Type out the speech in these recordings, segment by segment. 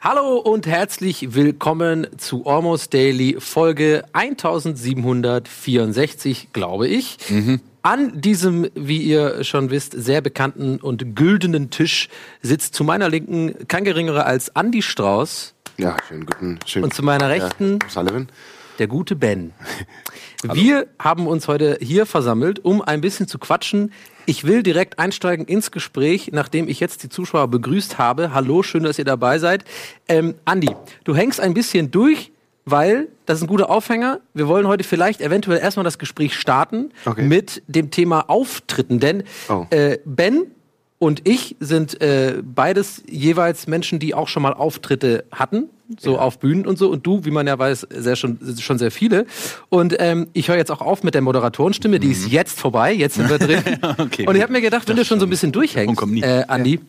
Hallo und herzlich willkommen zu Almost Daily Folge 1764, glaube ich. An diesem, wie ihr schon wisst, sehr bekannten und güldenen Tisch sitzt zu meiner Linken kein geringerer als Andy Strauß Ja, schönen guten, schönen und zu meiner Rechten Ja, Sullivan. Der gute Ben. Wir haben uns heute hier versammelt, um ein bisschen zu quatschen. Ich will direkt einsteigen ins Gespräch, nachdem ich jetzt die Zuschauer begrüßt habe. Hallo, schön, dass ihr dabei seid. Ähm, Andi, du hängst ein bisschen durch, weil das ist ein guter Aufhänger. Wir wollen heute vielleicht eventuell erstmal das Gespräch starten Okay. mit dem Thema Auftritten. Denn Oh. äh, Ben und ich sind äh, beides jeweils Menschen, die auch schon mal Auftritte hatten, so auf Bühnen und so. Und du, wie man ja weiß, sehr schon, schon sehr viele. Und ähm, ich höre jetzt auch auf mit der Moderatorenstimme, die ist jetzt vorbei, jetzt sind wir drin. Okay. Und ich habe mir gedacht, wenn du schon so ein bisschen durchhängst, äh, Andi,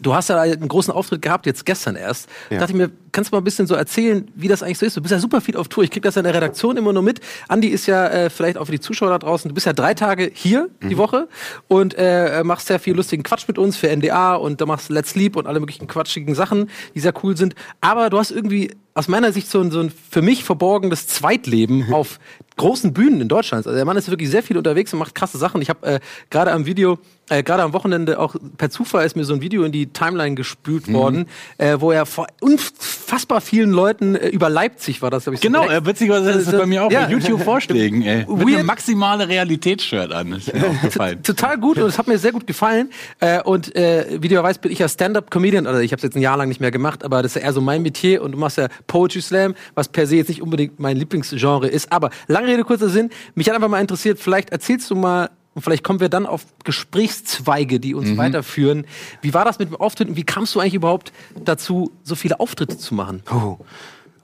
du hast ja einen großen Auftritt gehabt, jetzt gestern erst. Ja. Dachte ich mir, kannst du mal ein bisschen so erzählen, wie das eigentlich so ist? Du bist ja super viel auf Tour. Ich krieg das ja in der Redaktion immer nur mit. Andi ist ja äh, vielleicht auch für die Zuschauer da draußen. Du bist ja drei Tage hier die Mhm. Woche und äh, machst sehr viel lustigen Quatsch mit uns für NDA und da machst Let's Sleep und alle möglichen quatschigen Sachen, die sehr cool sind. Aber du hast irgendwie aus meiner Sicht so ein, so ein für mich verborgenes Zweitleben auf großen Bühnen in Deutschland. Also der Mann ist wirklich sehr viel unterwegs und macht krasse Sachen. Ich habe äh, gerade am Video, äh, gerade am Wochenende auch per Zufall ist mir so ein Video in die Timeline gespült worden, äh, wo er vor unfassbar vielen Leuten äh, über Leipzig war das, habe ich so Genau, äh, witzigerweise ist das bei mir auch Ja. bei YouTube-Vorschlägen, ey. Mit Weird. einem maximale Realitätsshirt an. Das ist mir aufgefallen. Total gut und es hat mir sehr gut gefallen. Äh, und äh, wie du ja weißt, bin ich ja Stand-Up-Comedian, oder ich habe es jetzt ein Jahr lang nicht mehr gemacht, aber das ist ja eher so mein Metier und du machst ja Poetry Slam, was per se jetzt nicht unbedingt mein Lieblingsgenre ist. Aber lange Rede, kurzer Sinn, mich hat einfach mal interessiert, vielleicht erzählst du mal, und vielleicht kommen wir dann auf Gesprächszweige, die uns weiterführen. Wie war das mit dem Auftritt und wie kamst du eigentlich überhaupt dazu, so viele Auftritte zu machen? Oh.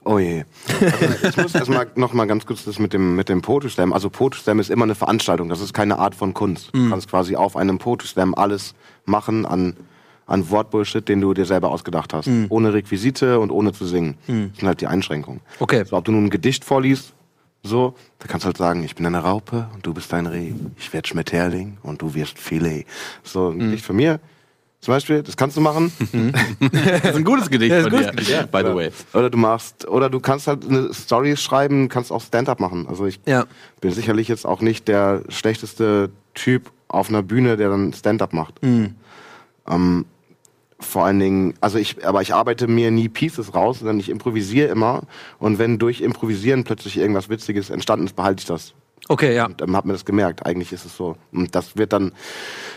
Oh je. Also ich muss erstmal noch mal ganz kurz das mit dem, mit dem Poetry Slam. Also Poetry Slam ist immer eine Veranstaltung. Das ist keine Art von Kunst. Du kannst quasi auf einem Poetry Slam alles machen an, an Wortbullshit, den du dir selber ausgedacht hast. Ohne Requisite und ohne zu singen. Das sind halt die Einschränkungen. Okay. So, ob du nun ein Gedicht vorliest, so, da kannst du halt sagen, ich bin eine Raupe und du bist ein Reh. Ich werd Schmetterling und du wirst Filet. So, ein Gedicht von mir. Zum Beispiel, das kannst du machen. Das ist ein gutes Gedicht Ja, von dir, Gedicht, by the way. Oder du machst, oder du kannst halt eine Story schreiben, kannst auch Stand-up machen. Also ich Ja. bin sicherlich jetzt auch nicht der schlechteste Typ auf einer Bühne, der dann Stand-up macht. Ähm, vor allen Dingen, also ich, aber ich arbeite mir nie Pieces raus, sondern ich improvisiere immer. Und wenn durch Improvisieren plötzlich irgendwas Witziges entstanden ist, behalte ich das. Okay, ja. Und ähm, hab mir das gemerkt. Eigentlich ist es so. Und das wird dann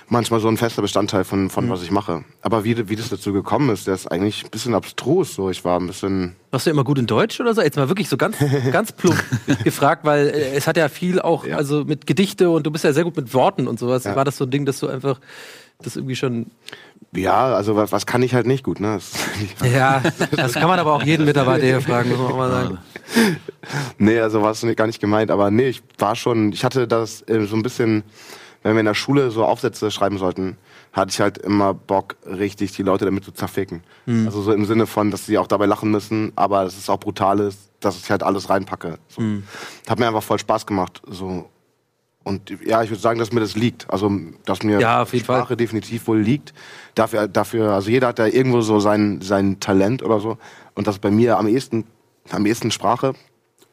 manchmal so ein fester Bestandteil von, von was ich mache. Aber wie, wie das dazu gekommen ist, der ist eigentlich ein bisschen abstrus. So, ich war ein bisschen, Warst du immer gut in Deutsch oder so? Jetzt mal wirklich so ganz, ganz plump gefragt, weil äh, es hat ja viel auch, Ja. also mit Gedichte und du bist ja sehr gut mit Worten und sowas. Ja. War das so ein Ding, dass du einfach das irgendwie schon. ja, also was, was kann ich halt nicht gut, ne? Das, Ja, das kann man aber auch jeden Mitarbeiter hier fragen, muss man auch mal sagen. nee, also war es gar nicht gemeint. Aber nee, ich war schon, ich hatte das äh, so ein bisschen, wenn wir in der Schule so Aufsätze schreiben sollten, hatte ich halt immer Bock, richtig die Leute damit zu zerficken. Also so im Sinne von, dass sie auch dabei lachen müssen, aber dass es auch brutal ist, dass ich halt alles reinpacke. So. Hat mir einfach voll Spaß gemacht. So. Und ja, ich würde sagen, dass mir das liegt. Also, dass mir Ja, jeden Fall. Sprache definitiv wohl liegt. Dafür, dafür, also jeder hat da irgendwo so sein, sein Talent oder so. Und das bei mir am ehesten, am ehesten Sprache.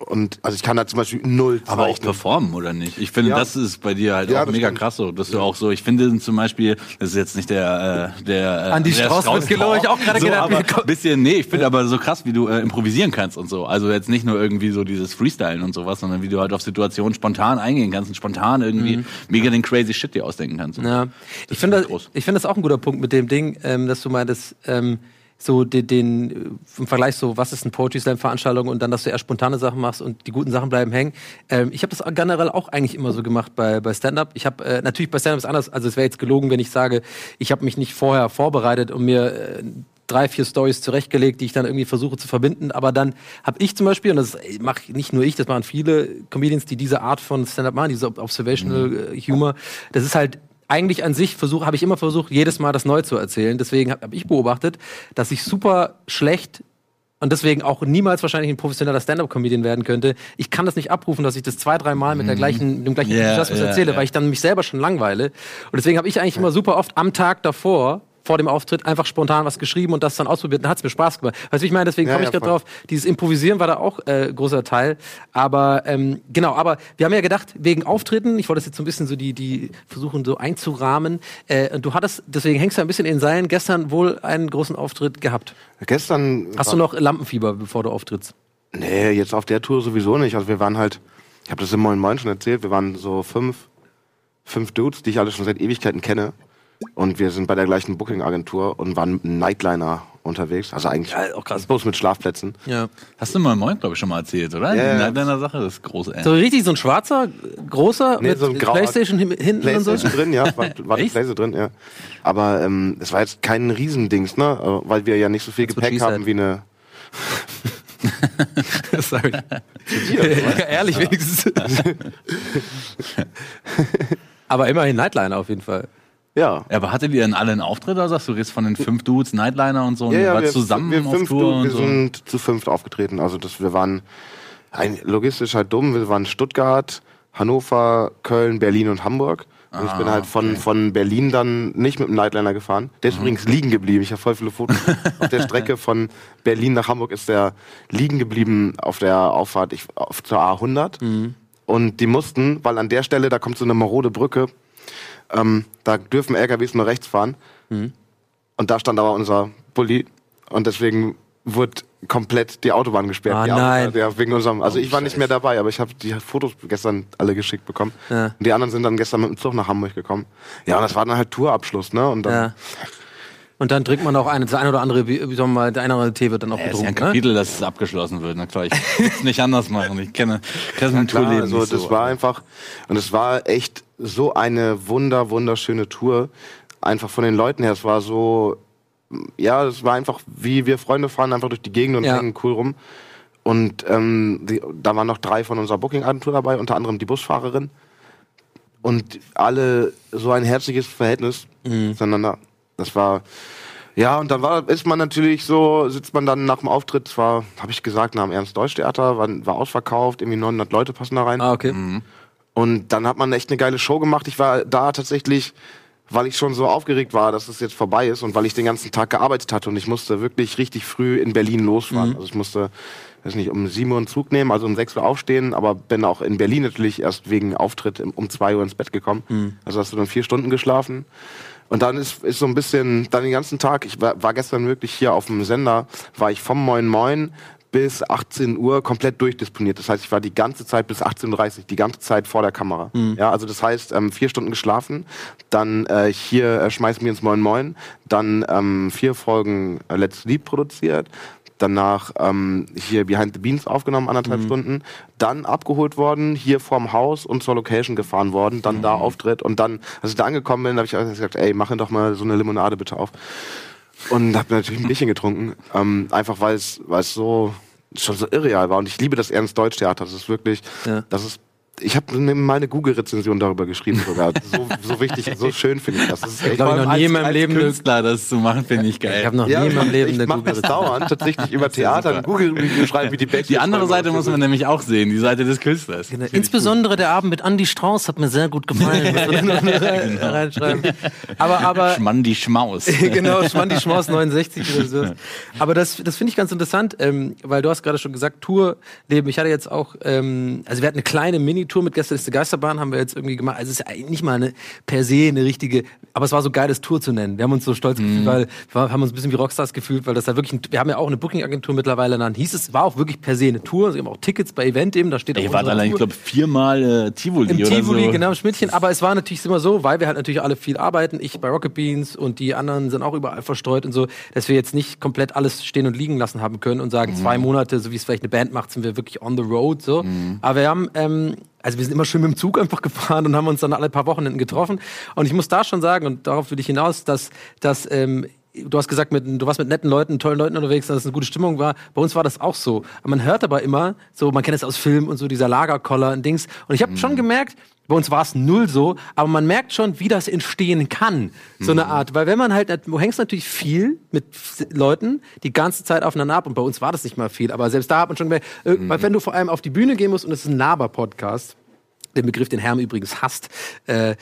Und also ich kann da zum Beispiel null Aber auch performen, oder nicht? Ich finde, Ja. das ist bei dir halt Ja, auch mega stimmt. krass so. Dass du auch so, ich finde zum Beispiel, das ist jetzt nicht der, äh, der, äh, Andi der Strauß wird, glaube ich, auch gerade so, gedacht, bisschen, nee, ich finde aber so krass, wie du äh, improvisieren kannst und so. Also jetzt nicht nur irgendwie so dieses Freestylen und sowas, sondern wie du halt auf Situationen spontan eingehen kannst und spontan irgendwie mega den crazy Shit dir ausdenken kannst. Ja. Ich Das finde finde ich das, groß. ich finde das auch ein guter Punkt mit dem Ding, ähm, dass du meintest, ähm, so den, den äh, im Vergleich so, was ist eine Poetry Slam Veranstaltung und dann, dass du eher spontane Sachen machst und die guten Sachen bleiben hängen. Ähm, ich habe das generell auch eigentlich immer so gemacht bei, bei Stand-up. Ich habe äh, natürlich bei Stand-up ist anders. Also es wäre jetzt gelogen, wenn ich sage, ich habe mich nicht vorher vorbereitet und mir äh, drei, vier Stories zurechtgelegt, die ich dann irgendwie versuche zu verbinden. Aber dann habe ich zum Beispiel, und das mache nicht nur ich, das machen viele Comedians, die diese Art von Stand-up machen, diese Observational äh, Humor. Das ist halt eigentlich an sich versuche, habe ich immer versucht, jedes Mal das neu zu erzählen. Deswegen habe hab ich beobachtet, dass ich super schlecht und deswegen auch niemals wahrscheinlich ein professioneller Stand-up-Comedian werden könnte. Ich kann das nicht abrufen, dass ich das zwei, drei Mal mit der gleichen, mit dem gleichen Ja, Enthusiasmus ja, erzähle, ja. weil ich dann mich selber schon langweile. Und deswegen habe ich eigentlich immer super oft am Tag davor vor dem Auftritt einfach spontan was geschrieben und das dann ausprobiert. Dann hat es mir Spaß gemacht. Weißt du, ich meine? Deswegen Ja, komme ich ja, gerade drauf. Dieses Improvisieren war da auch äh, großer Teil. Aber ähm, genau, aber wir haben ja gedacht, wegen Auftritten, ich wollte das jetzt so ein bisschen so die, die versuchen so einzurahmen. Äh, und du hattest, deswegen hängst du ein bisschen in den Seilen, gestern wohl einen großen Auftritt gehabt. Gestern. Hast du noch Lampenfieber, bevor du auftrittst? Nee, jetzt auf der Tour sowieso nicht. Also wir waren halt, ich habe das im Moin Moin schon erzählt, wir waren so fünf, fünf Dudes, die ich alle schon seit Ewigkeiten kenne. Und wir sind bei der gleichen Booking-Agentur und waren mit einem Nightliner unterwegs. Also eigentlich Ja, auch krass. bloß mit Schlafplätzen. Ja. Hast du mal Moin, glaube ich, schon mal erzählt, oder? Ja, Die ja. deiner Sache, das ist groß, ey. So richtig so ein schwarzer, großer, Nee, mit so ein grauer- Playstation hin- hinten Playstation und so. drin, ja, war, war die? Playstation drin, ja. Aber ähm, es war jetzt kein Riesendings, ne? Äh, Weil wir ja nicht so viel what Gepäck haben wie eine. Sorry. ja, ehrlich wenigstens. Aber immerhin Nightliner auf jeden Fall. Ja. Aber hattet ihr denn alle einen Auftritt oder sagst du, redest von den fünf Dudes, Nightliner und so und Ja, ihr ja, wart wir, zusammen wir, auf fünf, Tour du, und wir so? sind zu fünft aufgetreten. Also das, wir waren ein, logistisch halt dumm. Wir waren Stuttgart, Hannover, Köln, Berlin und Hamburg. Und ich bin Ah, halt von, okay. von Berlin dann nicht mit dem Nightliner gefahren. Der ist übrigens liegen geblieben. Ich habe voll viele Fotos. auf der Strecke von Berlin nach Hamburg ist der liegen geblieben auf der Auffahrt ich, auf zur A100. Und die mussten, weil an der Stelle, da kommt so eine marode Brücke, ähm, da dürfen LKWs nur rechts fahren. Und da stand aber unser Bulli und deswegen wurde komplett die Autobahn gesperrt. Ah, die nein. Ja, wegen unserem, also Oh, ich war nicht mehr dabei, aber ich habe die Fotos gestern alle geschickt bekommen. Ja. Und die anderen sind dann gestern mit dem Zug nach Hamburg gekommen. Ja, und das war dann halt Tourabschluss, ne? Und dann, Ja. Und dann trinkt man auch eine, das eine oder andere, wie, soll man mal, der eine oder andere Tee wird dann auch Ja, ist ja ein getrunken. ne? Kapitel, dass es abgeschlossen wird. Na klar, ich kann es nicht anders machen. Ich kenne das Ja, mit klar, Tourleben also nicht das so. war einfach und es war echt so eine wunder wunderschöne Tour einfach von den Leuten her es war so ja es war einfach wie wir Freunde fahren einfach durch die Gegend und Ja. hängen cool rum und ähm, die, da waren noch drei von unserer Booking Agentur dabei unter anderem die Busfahrerin und alle so ein herzliches Verhältnis miteinander das war ja, und dann war, ist man natürlich so, sitzt man dann nach dem Auftritt, zwar, habe ich gesagt, nach dem Ernst-Deutsch-Theater, war, war ausverkauft, irgendwie 900 Leute passen da rein. Ah, okay. Und dann hat man echt eine geile Show gemacht. Ich war da tatsächlich, weil ich schon so aufgeregt war, dass es jetzt vorbei ist und weil ich den ganzen Tag gearbeitet hatte und ich musste wirklich richtig früh in Berlin losfahren. Also ich musste, weiß nicht, um 7 Uhr einen Zug nehmen, also um 6 Uhr aufstehen, aber bin auch in Berlin natürlich erst wegen Auftritt um 2 Uhr ins Bett gekommen. Also hast du dann vier Stunden geschlafen. Und dann ist, ist so ein bisschen, dann den ganzen Tag, ich war, war gestern wirklich hier auf dem Sender, war ich vom Moin Moin bis 18 Uhr komplett durchdisponiert. Das heißt, ich war die ganze Zeit bis 18.30 Uhr, die ganze Zeit vor der Kamera. Ja, also das heißt, ähm, vier Stunden geschlafen, dann äh, hier äh, schmeißen wir ins Moin Moin, dann ähm, vier Folgen äh, Let's Sleep produziert, danach ähm, hier Behind the Beans aufgenommen, anderthalb Stunden, dann abgeholt worden, hier vorm Haus und zur Location gefahren worden, dann da Auftritt und dann, als ich da angekommen bin, habe ich gesagt, ey, mach doch mal so eine Limonade bitte auf. Und habe natürlich ein Bierchen getrunken, ähm, einfach weil es so schon so irreal war. Und ich liebe das Ernst-Deutsch-Theater. Das ist wirklich, Ja. das ist ich habe mal eine Google-Rezension darüber geschrieben sogar. So, so wichtig, so schön finde ich das. das ist echt glaub, ich noch nie in meinem Leben Künstler das zu machen, finde ich geil. Ich habe noch ja, nie in meinem Leben ich eine mache Google das dauernd tatsächlich über Theater ein Google-Review schreiben, wie die Backstage die andere Seite muss man nämlich auch sehen, die Seite des Künstlers. Genau. Insbesondere der Abend mit Andy Strauß hat mir sehr gut gefallen. Reinschreiben. Aber, aber Schmandi Schmaus. genau, Schmandi Schmaus 69 oder so. Aber das, das finde ich ganz interessant, ähm, weil du hast gerade schon gesagt, Tourleben. Ich hatte jetzt auch, ähm, also wir hatten eine kleine Mini-Tour mit Gäste ist die Geisterbahn, haben wir jetzt irgendwie gemacht. Also es ist eigentlich nicht mal eine per se eine richtige, aber es war so geiles Tour zu nennen. Wir haben uns so stolz gefühlt, weil wir haben uns ein bisschen wie Rockstars gefühlt, weil das da wirklich, ein, wir haben ja auch eine Booking-Agentur mittlerweile, dann hieß es, war auch wirklich per se eine Tour. Sie haben auch Tickets bei Event eben, da steht Ihr auch wart unsere allein, ich glaube, viermal äh, Tivoli Im oder Tivoli, so. genau, im Schmidtchen. Aber es war natürlich immer so, weil wir halt natürlich alle viel arbeiten. Ich bei Rocket Beans und die anderen sind auch überall verstreut und so, dass wir jetzt nicht komplett alles stehen und liegen lassen haben können und sagen, Mhm. zwei Monate, so wie es vielleicht eine Band macht, sind wir wirklich on the road. So. Mhm. Aber wir haben, ähm, also wir sind immer schön mit dem Zug einfach gefahren und haben uns dann alle paar Wochenenden getroffen. Und ich muss da schon sagen, und darauf will ich hinaus, dass, dass ähm, du hast gesagt, mit, du warst mit netten Leuten, tollen Leuten unterwegs, dass es eine gute Stimmung war. Bei uns war das auch so. Man hört aber immer, so, man kennt es aus Filmen und so, dieser Lagerkoller und Dings. Und ich habe mhm. schon gemerkt, bei uns war es null so, aber man merkt schon, wie das entstehen kann. So eine mhm. Art. Weil wenn man halt, du hängst natürlich viel mit Leuten die ganze Zeit aufeinander ab und bei uns war das nicht mal viel, aber selbst da hat man schon gemerkt, äh, mhm. wenn du vor allem auf die Bühne gehen musst und es ist ein Laber-Podcast, den Begriff, den Herm übrigens hasst, äh,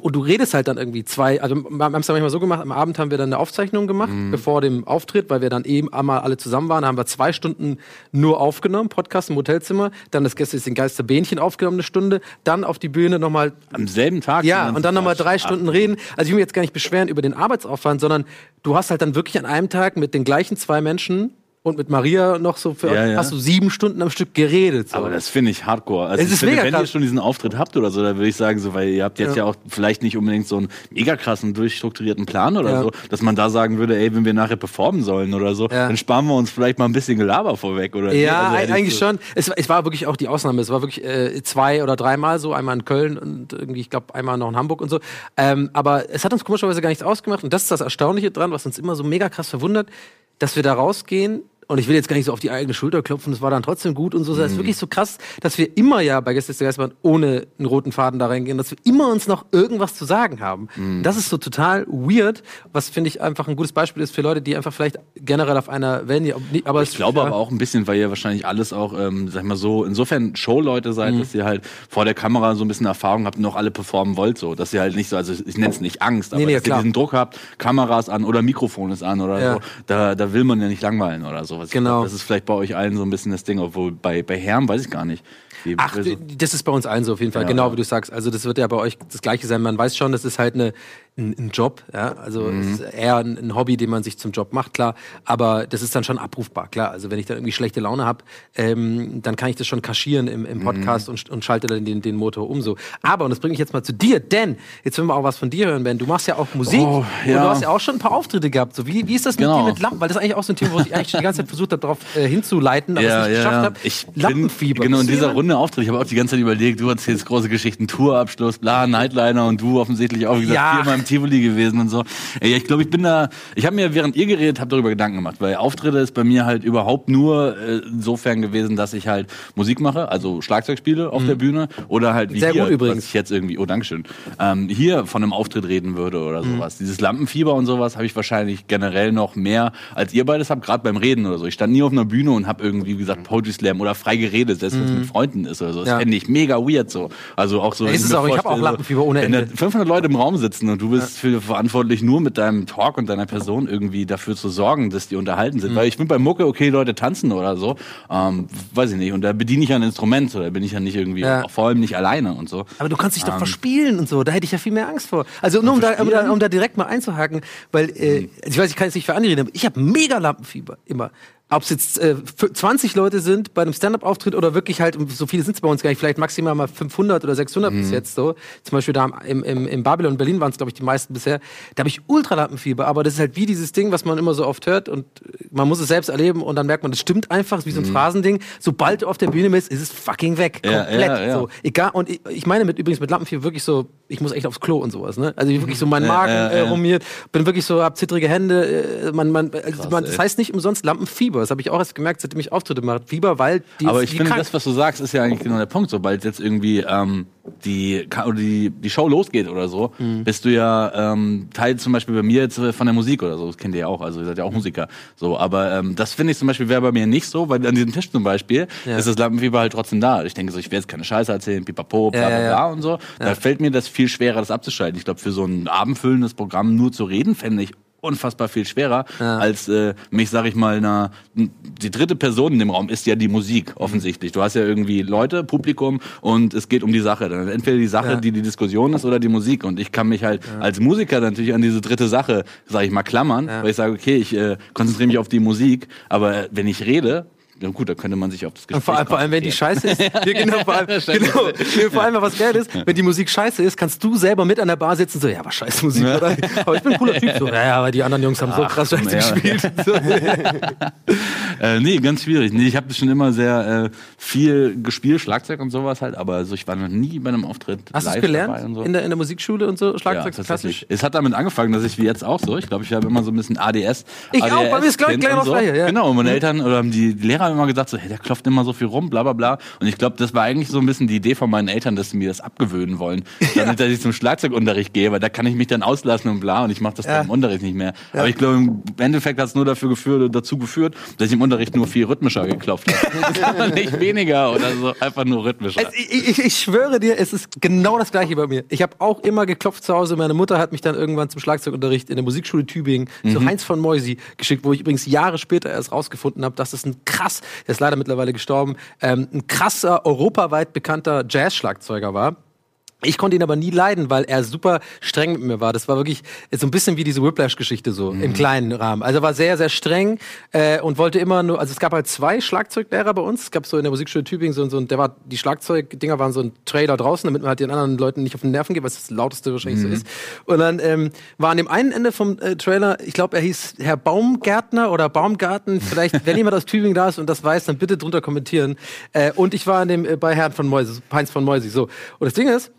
und du redest halt dann irgendwie zwei, also wir haben es manchmal so gemacht, am Abend haben wir dann eine Aufzeichnung gemacht, mhm. bevor dem Auftritt, weil wir dann eben einmal alle zusammen waren, haben wir zwei Stunden nur aufgenommen, Podcast im Hotelzimmer, dann das Gäste ist den Geister Bähnchen aufgenommen, eine Stunde, dann auf die Bühne nochmal. Am selben Tag? Ja, und dann nochmal drei Stunden reden. Also ich will mich jetzt gar nicht beschweren über den Arbeitsaufwand, sondern du hast halt dann wirklich an einem Tag mit den gleichen zwei Menschen und mit Maria noch so für ja, ja. hast du sieben Stunden am Stück geredet. So. Aber das finde ich hardcore. Also ist finde, wenn krass. ihr schon diesen Auftritt habt oder so, dann würde ich sagen, so, weil ihr habt jetzt ja. ja. auch vielleicht nicht unbedingt so einen mega krassen, durchstrukturierten Plan oder so, dass man da sagen würde, ey, wenn wir nachher performen sollen oder so, dann sparen wir uns vielleicht mal ein bisschen Gelaber vorweg oder Ja, also, eigentlich so. schon. Es, es, war wirklich auch die Ausnahme. Es war wirklich äh, zwei oder dreimal so, einmal in Köln und irgendwie, ich glaube, einmal noch in Hamburg und so. Ähm, aber es hat uns komischerweise gar nichts ausgemacht und das ist das Erstaunliche dran, was uns immer so mega krass verwundert, dass wir da rausgehen und ich will jetzt gar nicht so auf die eigene Schulter klopfen, es war dann trotzdem gut und so. Es ist mhm. wirklich so krass, dass wir immer ja bei Gäste der Geistbahn ohne einen roten Faden da reingehen, dass wir immer uns noch irgendwas zu sagen haben. Mhm. Das ist so total weird, was finde ich einfach ein gutes Beispiel ist für Leute, die einfach vielleicht generell auf einer Welle, aber ich glaube aber auch ein bisschen, weil ihr wahrscheinlich alles auch, ähm, sag ich mal so, insofern Showleute seid, mhm. dass ihr halt vor der Kamera so ein bisschen Erfahrung habt und auch alle performen wollt, so, dass ihr halt nicht so, also ich nenne es nicht Angst, aber nee, nee, dass klar. ihr diesen Druck habt, Kameras an oder Mikrofon ist an oder ja. so, da, da will man ja nicht langweilen oder so sowas. Genau. Glaub, das ist vielleicht bei euch allen so ein bisschen das Ding, obwohl bei, bei Herren weiß ich gar nicht. Ach, das ist bei uns allen so auf jeden Fall, ja, genau wie du sagst. Also das wird ja bei euch das Gleiche sein. Man weiß schon, das ist halt eine, ein, ein Job, ja. Also mhm. es ist eher ein, ein, Hobby, den man sich zum Job macht, klar. Aber das ist dann schon abrufbar, klar. Also wenn ich da irgendwie schlechte Laune habe, ähm, dann kann ich das schon kaschieren im, im mhm. Podcast mhm. und, und schalte dann den, den Motor um so. Aber, und das bringe ich jetzt mal zu dir, denn jetzt wollen wir auch was von dir hören, Ben. Du machst ja auch Musik oh, ja. und du hast ja auch schon ein paar Auftritte gehabt. So, wie, wie ist das mit genau. dir mit Lampen? Weil das ist eigentlich auch so ein Thema, wo ich eigentlich schon die ganze Zeit versucht habe, darauf äh, hinzuleiten, aber ja, es nicht ja, geschafft habe. Ich Lampenfieber. Bin, genau, in dieser Runde Auftritt. Ich habe auch die ganze Zeit überlegt, du erzählst große Geschichten, Tourabschluss, bla, Nightliner und du offensichtlich auch, wie gesagt, viermal im Tivoli gewesen und so. Ey, ich glaube, ich bin da, ich habe mir, während ihr geredet habt, darüber Gedanken gemacht, weil Auftritte ist bei mir halt überhaupt nur äh, insofern gewesen, dass ich halt Musik mache, also Schlagzeug spiele auf mhm. der Bühne oder halt wie Sehr hier, gut übrigens. was ich jetzt irgendwie, oh Dankeschön, ähm, hier von einem Auftritt reden würde oder mhm. sowas. Dieses Lampenfieber und sowas habe ich wahrscheinlich generell noch mehr, als ihr beides habt, gerade beim Reden oder so. Ich stand nie auf einer Bühne und habe irgendwie, wie gesagt, Poetry Slam oder frei geredet, selbst wenn es mhm. mit Freunden ist oder so. Das ja. fände ich mega weird so. Also auch so. Ja, ist es auch, ich habe auch Lampenfieber ohne Ende. Wenn 500 Leute im Raum sitzen und du bist für verantwortlich nur mit deinem Talk und deiner Person irgendwie dafür zu sorgen, dass die unterhalten sind. Mhm. Weil ich bin bei Mucke, okay, Leute tanzen oder so, ähm, weiß ich nicht. Und da bediene ich ja ein Instrument, oder bin ich ja nicht irgendwie, ja. vor allem nicht alleine und so. Aber du kannst dich ähm, doch verspielen und so, da hätte ich ja viel mehr Angst vor. Also nur um da, um da, um da direkt mal einzuhaken, weil, äh, mhm. ich weiß, ich kann jetzt nicht für andere reden, aber ich habe mega Lampenfieber, immer ob es jetzt äh, 20 Leute sind bei einem Stand-up-Auftritt oder wirklich halt, so viele sind es bei uns gar nicht, vielleicht maximal mal 500 oder 600 mhm. bis jetzt so. Zum Beispiel da im, im, im Babylon Berlin waren es, glaube ich, die meisten bisher. Da habe ich Ultralampenfieber, aber das ist halt wie dieses Ding, was man immer so oft hört und man muss es selbst erleben und dann merkt man, das stimmt einfach, ist wie so ein mhm. Phrasending. Sobald du auf der Bühne bist, ist es fucking weg. Ja, komplett. Ja, ja. So. Egal, und ich, ich meine mit übrigens mit Lampenfieber wirklich so, ich muss echt aufs Klo und sowas, ne? Also wirklich so mein Magen äh, rumiert, bin wirklich so, hab zittrige Hände, äh, man, man, also Krass, man das heißt nicht umsonst Lampenfieber, das habe ich auch erst gemerkt, seitdem ich Auftritte mache. Fieber, weil die Aber ich finde, krank. das, was du sagst, ist ja eigentlich genau der Punkt. Sobald jetzt irgendwie ähm, die, oder die, die Show losgeht oder so, mhm. bist du ja ähm, Teil zum Beispiel bei mir jetzt äh, von der Musik oder so. Das kennt ihr ja auch, also ihr seid ja auch mhm. Musiker. So, aber ähm, das finde ich zum Beispiel wäre bei mir nicht so, weil an diesem Tisch zum Beispiel ja. ist das Lampenfieber halt trotzdem da. Ich denke so, ich will jetzt keine Scheiße erzählen, pipapo, bla bla bla und so. Da fällt mir das viel schwerer, das abzuschalten. Ich glaube, für so ein abendfüllendes Programm nur zu reden, fände ich unfassbar viel schwerer ja. als äh, mich, sag ich mal, na, die dritte Person in dem Raum ist ja die Musik offensichtlich. Du hast ja irgendwie Leute, Publikum und es geht um die Sache. Dann entweder die Sache, ja. die die Diskussion ist oder die Musik. Und ich kann mich halt ja. als Musiker natürlich an diese dritte Sache, sag ich mal, klammern, weil ich sage, okay, ich äh, konzentriere mich auf die Musik, aber wenn ich rede, Ja gut, da könnte man sich auf das Und Gespräch vor, allem, vor allem, wenn die scheiße ist, ja, genau, vor allem, genau, vor allem, was geil ist, wenn die Musik scheiße ist, kannst du selber mit an der Bar sitzen, so, ja, aber scheiß Musik, Ja. oder? Aber ich bin ein cooler Typ, so, ja, ja, aber die anderen Jungs haben so Ach, krass scheiße ja. gespielt. So. Äh, nee, ganz schwierig. Nee, ich habe schon immer sehr äh, viel gespielt, Schlagzeug und sowas halt, aber also ich war noch nie bei einem Auftritt Hast du es live gelernt? dabei und so. In, der, in der Musikschule und so, ja, Schlagzeug, tatsächlich. klassisch? Es hat damit angefangen, dass ich wie jetzt auch so, ich glaube, ich habe immer so ein bisschen ADS. Ich auch, bei mir ist, gleich und noch so. Gleiche, ja. Genau, und meine Eltern oder haben die, die Lehrer haben immer gesagt, so, hey, der klopft immer so viel rum, bla bla bla. Und ich glaube, das war eigentlich so ein bisschen die Idee von meinen Eltern, dass sie mir das abgewöhnen wollen. Damit dass ich zum Schlagzeugunterricht gehe, weil da kann ich mich dann auslassen und bla und ich mache das Ja. dann im Unterricht nicht mehr. Aber ich glaube, im Endeffekt hat es nur dafür geführt, dazu geführt, dass ich im Unterricht nur viel rhythmischer geklopft habe. nicht weniger oder so, einfach nur rhythmischer. Es, ich, ich, ich schwöre dir, es ist genau das gleiche bei mir. Ich habe auch immer geklopft zu Hause. Meine Mutter hat mich dann irgendwann zum Schlagzeugunterricht in der Musikschule Tübingen Mhm. zu Heinz von Moisi geschickt, wo ich übrigens Jahre später erst rausgefunden habe, dass es ein krass, der ist leider mittlerweile gestorben, ähm, ein krasser, europaweit bekannter Jazz-Schlagzeuger war. Ich konnte ihn aber nie leiden, weil er super streng mit mir war. Das war wirklich so ein bisschen wie diese Whiplash-Geschichte so Mhm. im kleinen Rahmen. Also er war sehr, sehr streng äh, und wollte immer nur. Also es gab halt zwei Schlagzeuglehrer bei uns. Es gab so in der Musikschule Tübingen so, so ein, der war die Schlagzeugdinger waren so ein Trailer draußen, damit man halt den anderen Leuten nicht auf den Nerven geht, was das lauteste wahrscheinlich Mhm. so ist. Und dann ähm, war an dem einen Ende vom äh, Trailer, ich glaube, er hieß Herr Baumgärtner oder Baumgarten. Vielleicht, wenn jemand aus Tübingen da ist und das weiß, dann bitte drunter kommentieren. Äh, und ich war an dem äh, bei Herrn von Moisi, Heinz von Moisi. So und das Ding ist.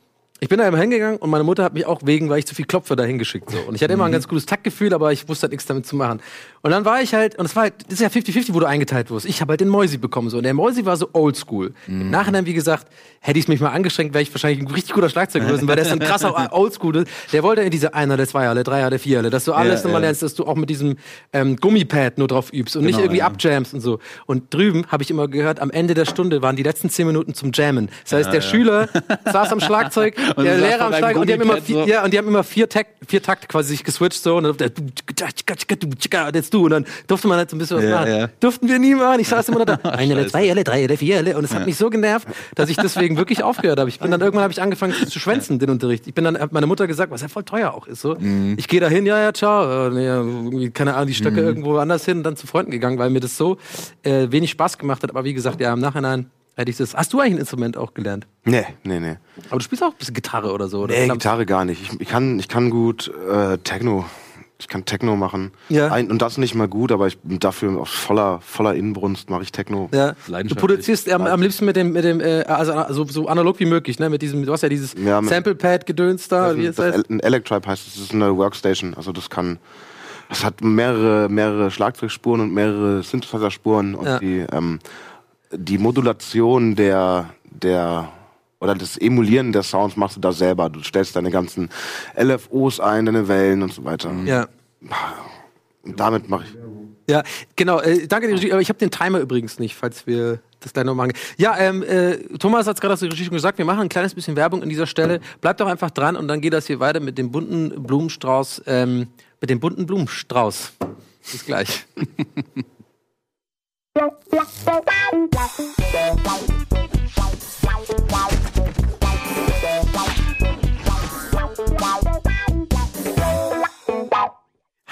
Ich bin da immer hingegangen und meine Mutter hat mich auch wegen, weil ich zu viel klopfe, da hingeschickt. So. Und ich hatte immer ein ganz gutes Taktgefühl, aber ich wusste halt nichts damit zu machen. Und dann war ich halt, und es war halt, das ist ja 50-50, wo du eingeteilt wurdest. Ich habe halt den Moisi bekommen. So. Und der Moisi war so oldschool. Im Nachhinein, wie gesagt, hätte ich mich mal angestrengt, wäre ich wahrscheinlich ein richtig guter Schlagzeuger gewesen, weil der ist ein krasser Oldschool. Der wollte in diese einer, der zwei Halle, drei Halle, vier Halle, dass du alles Ja, nochmal ja. lernst, dass du auch mit diesem ähm, Gummipad nur drauf übst und nicht Genau, irgendwie ja. abjamst und so. Und drüben habe ich immer gehört, am Ende der Stunde waren die letzten zehn Minuten zum Jammen. Das heißt, der Schüler saß am Schlagzeug, Und der Lehrer am Schlagzeug und die haben immer vier, ja, und die haben immer vier Takt, vier Takt quasi sich geswitcht so und dann der und jetzt du und dann durfte man halt so ein bisschen was Ja, machen. ja. Durften wir nie machen. Ich saß immer da, eine, Scheiße. zwei, Elle, drei, Elle, vier, Elle und es hat mich so genervt, dass ich deswegen wirklich aufgehört habe. Ich bin dann irgendwann habe ich angefangen zu schwänzen den Unterricht. Ich bin dann hat meine Mutter gesagt, was ja voll teuer auch ist so. Mhm. Ich gehe da hin, ja, ja, ciao, äh, keine Ahnung, die Stöcke irgendwo anders hin und dann zu Freunden gegangen, weil mir das so äh, wenig Spaß gemacht hat, aber wie gesagt, ja, im Nachhinein hätte ich das. Hast du eigentlich ein Instrument auch gelernt? Nee, nee, nee. Aber du spielst auch ein bisschen Gitarre oder so, oder? Nee, Gitarre gar nicht. Ich, ich, kann, ich kann gut äh, Techno. Ich kann Techno machen. Ja. Ein, und das nicht mal gut, aber ich bin dafür aus voller, voller Inbrunst mache ich Techno. Ja. Du produzierst am, am liebsten mit dem, mit dem, äh, also so, so analog wie möglich, ne? Mit diesem, du hast ja dieses Ja, Sample-Pad-Gedöns da, Das, wie das, es heißt. Ein Electribe heißt, es ist eine Workstation. Also das kann, das hat mehrere, mehrere Schlagzeugspuren und mehrere Synthesizer-Spuren und Ja. die, ähm, die Modulation der, der oder das Emulieren der Sounds machst du da selber. Du stellst deine ganzen LFOs ein, deine Wellen und so weiter. Ja. Und damit mache ich. Ja, genau. Äh, danke die Regie. Aber ich habe den Timer übrigens nicht, falls wir das gleich noch machen. Ja, ähm, äh, Thomas hat es gerade aus der Regie schon gesagt. Wir machen ein kleines bisschen Werbung an dieser Stelle. Bleibt doch einfach dran und dann geht das hier weiter mit dem bunten Blumenstrauß. Ähm, mit dem bunten Blumenstrauß. Bis gleich.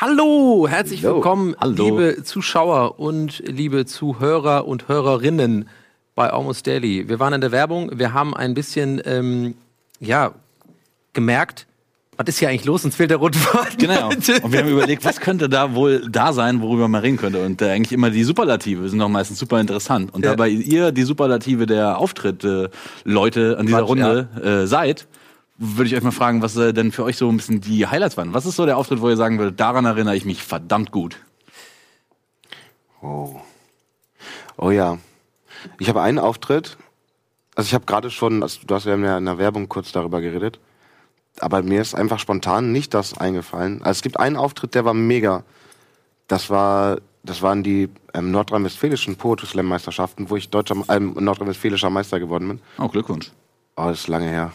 Hallo, herzlich Hallo. willkommen, Hallo. liebe Zuschauer und liebe Zuhörer und Hörerinnen bei Almost Daily. Wir waren in der Werbung, wir haben ein bisschen, ähm, ja, gemerkt, was ist hier eigentlich los? Uns fehlt der rote Faden. Genau. Und wir haben überlegt, was könnte da wohl da sein, worüber man reden könnte. Und äh, eigentlich immer die Superlative sind doch meistens super interessant. Und Ja. dabei ihr die Superlative der Auftritte Leute an dieser Quatsch, Runde äh, seid, würde ich euch mal fragen, was äh, denn für euch so ein bisschen die Highlights waren. Was ist so der Auftritt, wo ihr sagen würdet, daran erinnere ich mich verdammt gut? Oh. Oh ja. Ich habe einen Auftritt. Also ich habe gerade schon, also du hast ja in der Werbung kurz darüber geredet. Aber mir ist einfach spontan nicht das eingefallen. Also es gibt einen Auftritt, der war mega. Das war, das waren die ähm, nordrhein-westfälischen Poetry Slam Meisterschaften, wo ich deutscher, ähm, nordrhein-westfälischer Meister geworden bin. Oh, Glückwunsch. Oh, das ist lange her.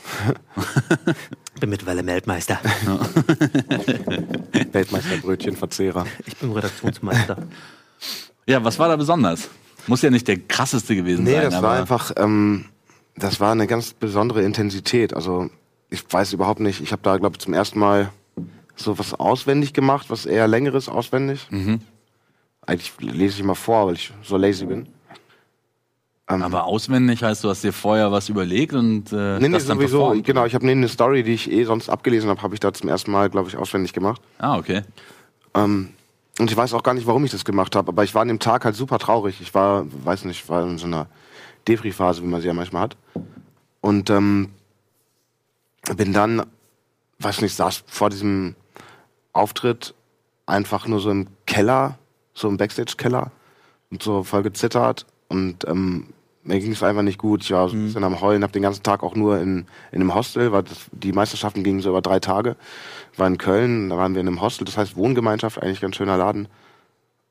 bin mittlerweile Weltmeister. Weltmeisterbrötchenverzehrer. Ich bin Redaktionsmeister. Ja, was war da besonders? Muss ja nicht der krasseste gewesen Nee, sein. das aber war einfach, ähm, das war eine ganz besondere Intensität. Also ich weiß überhaupt nicht, ich habe da, glaube ich, zum ersten Mal so was auswendig gemacht, was eher längeres auswendig. Mhm. Eigentlich lese ich mal vor, weil ich so lazy bin. Aber auswendig heißt, du hast dir vorher was überlegt und äh, Nee, nee, das dann sowieso. performt. Genau, ich habe eine Story, die ich eh sonst abgelesen habe, habe ich da zum ersten Mal, glaube ich, auswendig gemacht. Ah, okay. Ähm, und ich weiß auch gar nicht, warum ich das gemacht habe, aber ich war an dem Tag halt super traurig. Ich war, weiß nicht, war in so einer Depri-Phase, wie man sie ja manchmal hat. Und ähm, bin dann, weiß nicht, saß vor diesem Auftritt einfach nur so im Keller, so im Backstage-Keller und so voll gezittert und ähm, mir ging es einfach nicht gut. Ich war so ein bisschen am Heulen, habe den ganzen Tag auch nur in, in einem Hostel, weil das, die Meisterschaften gingen so über drei Tage. War in Köln, da waren wir in einem Hostel, das heißt Wohngemeinschaft, eigentlich ganz schöner Laden.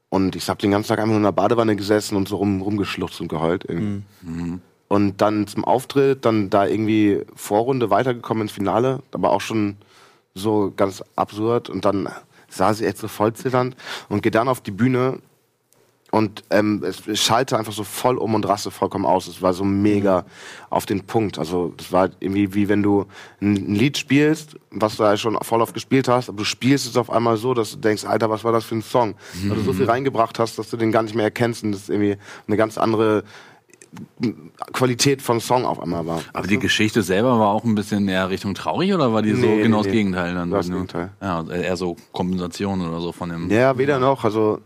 Und ich habe den ganzen Tag einfach nur in der Badewanne gesessen und so rum, rumgeschluchzt und geheult. irgendwie. Und dann zum Auftritt, dann da irgendwie Vorrunde weitergekommen ins Finale, aber auch schon so ganz absurd. Und dann saß ich echt so voll zitternd und gehe dann auf die Bühne und ähm, es, es schallte einfach so voll um und raste vollkommen aus. Es war so mega auf den Punkt. Also das war irgendwie wie wenn du ein, ein Lied spielst, was du ja schon voll oft gespielt hast, aber du spielst es auf einmal so, dass du denkst, Alter, was war das für ein Song? Weil du so viel reingebracht hast, dass du den gar nicht mehr erkennst und das irgendwie eine ganz andere Qualität von Song auf einmal war. Aber die Geschichte selber war auch ein bisschen eher Richtung traurig oder war die so Nee, genau nee, das. Gegenteil dann? Das Gegenteil. Ja, eher so Kompensation oder so von dem. Ja, weder noch. Also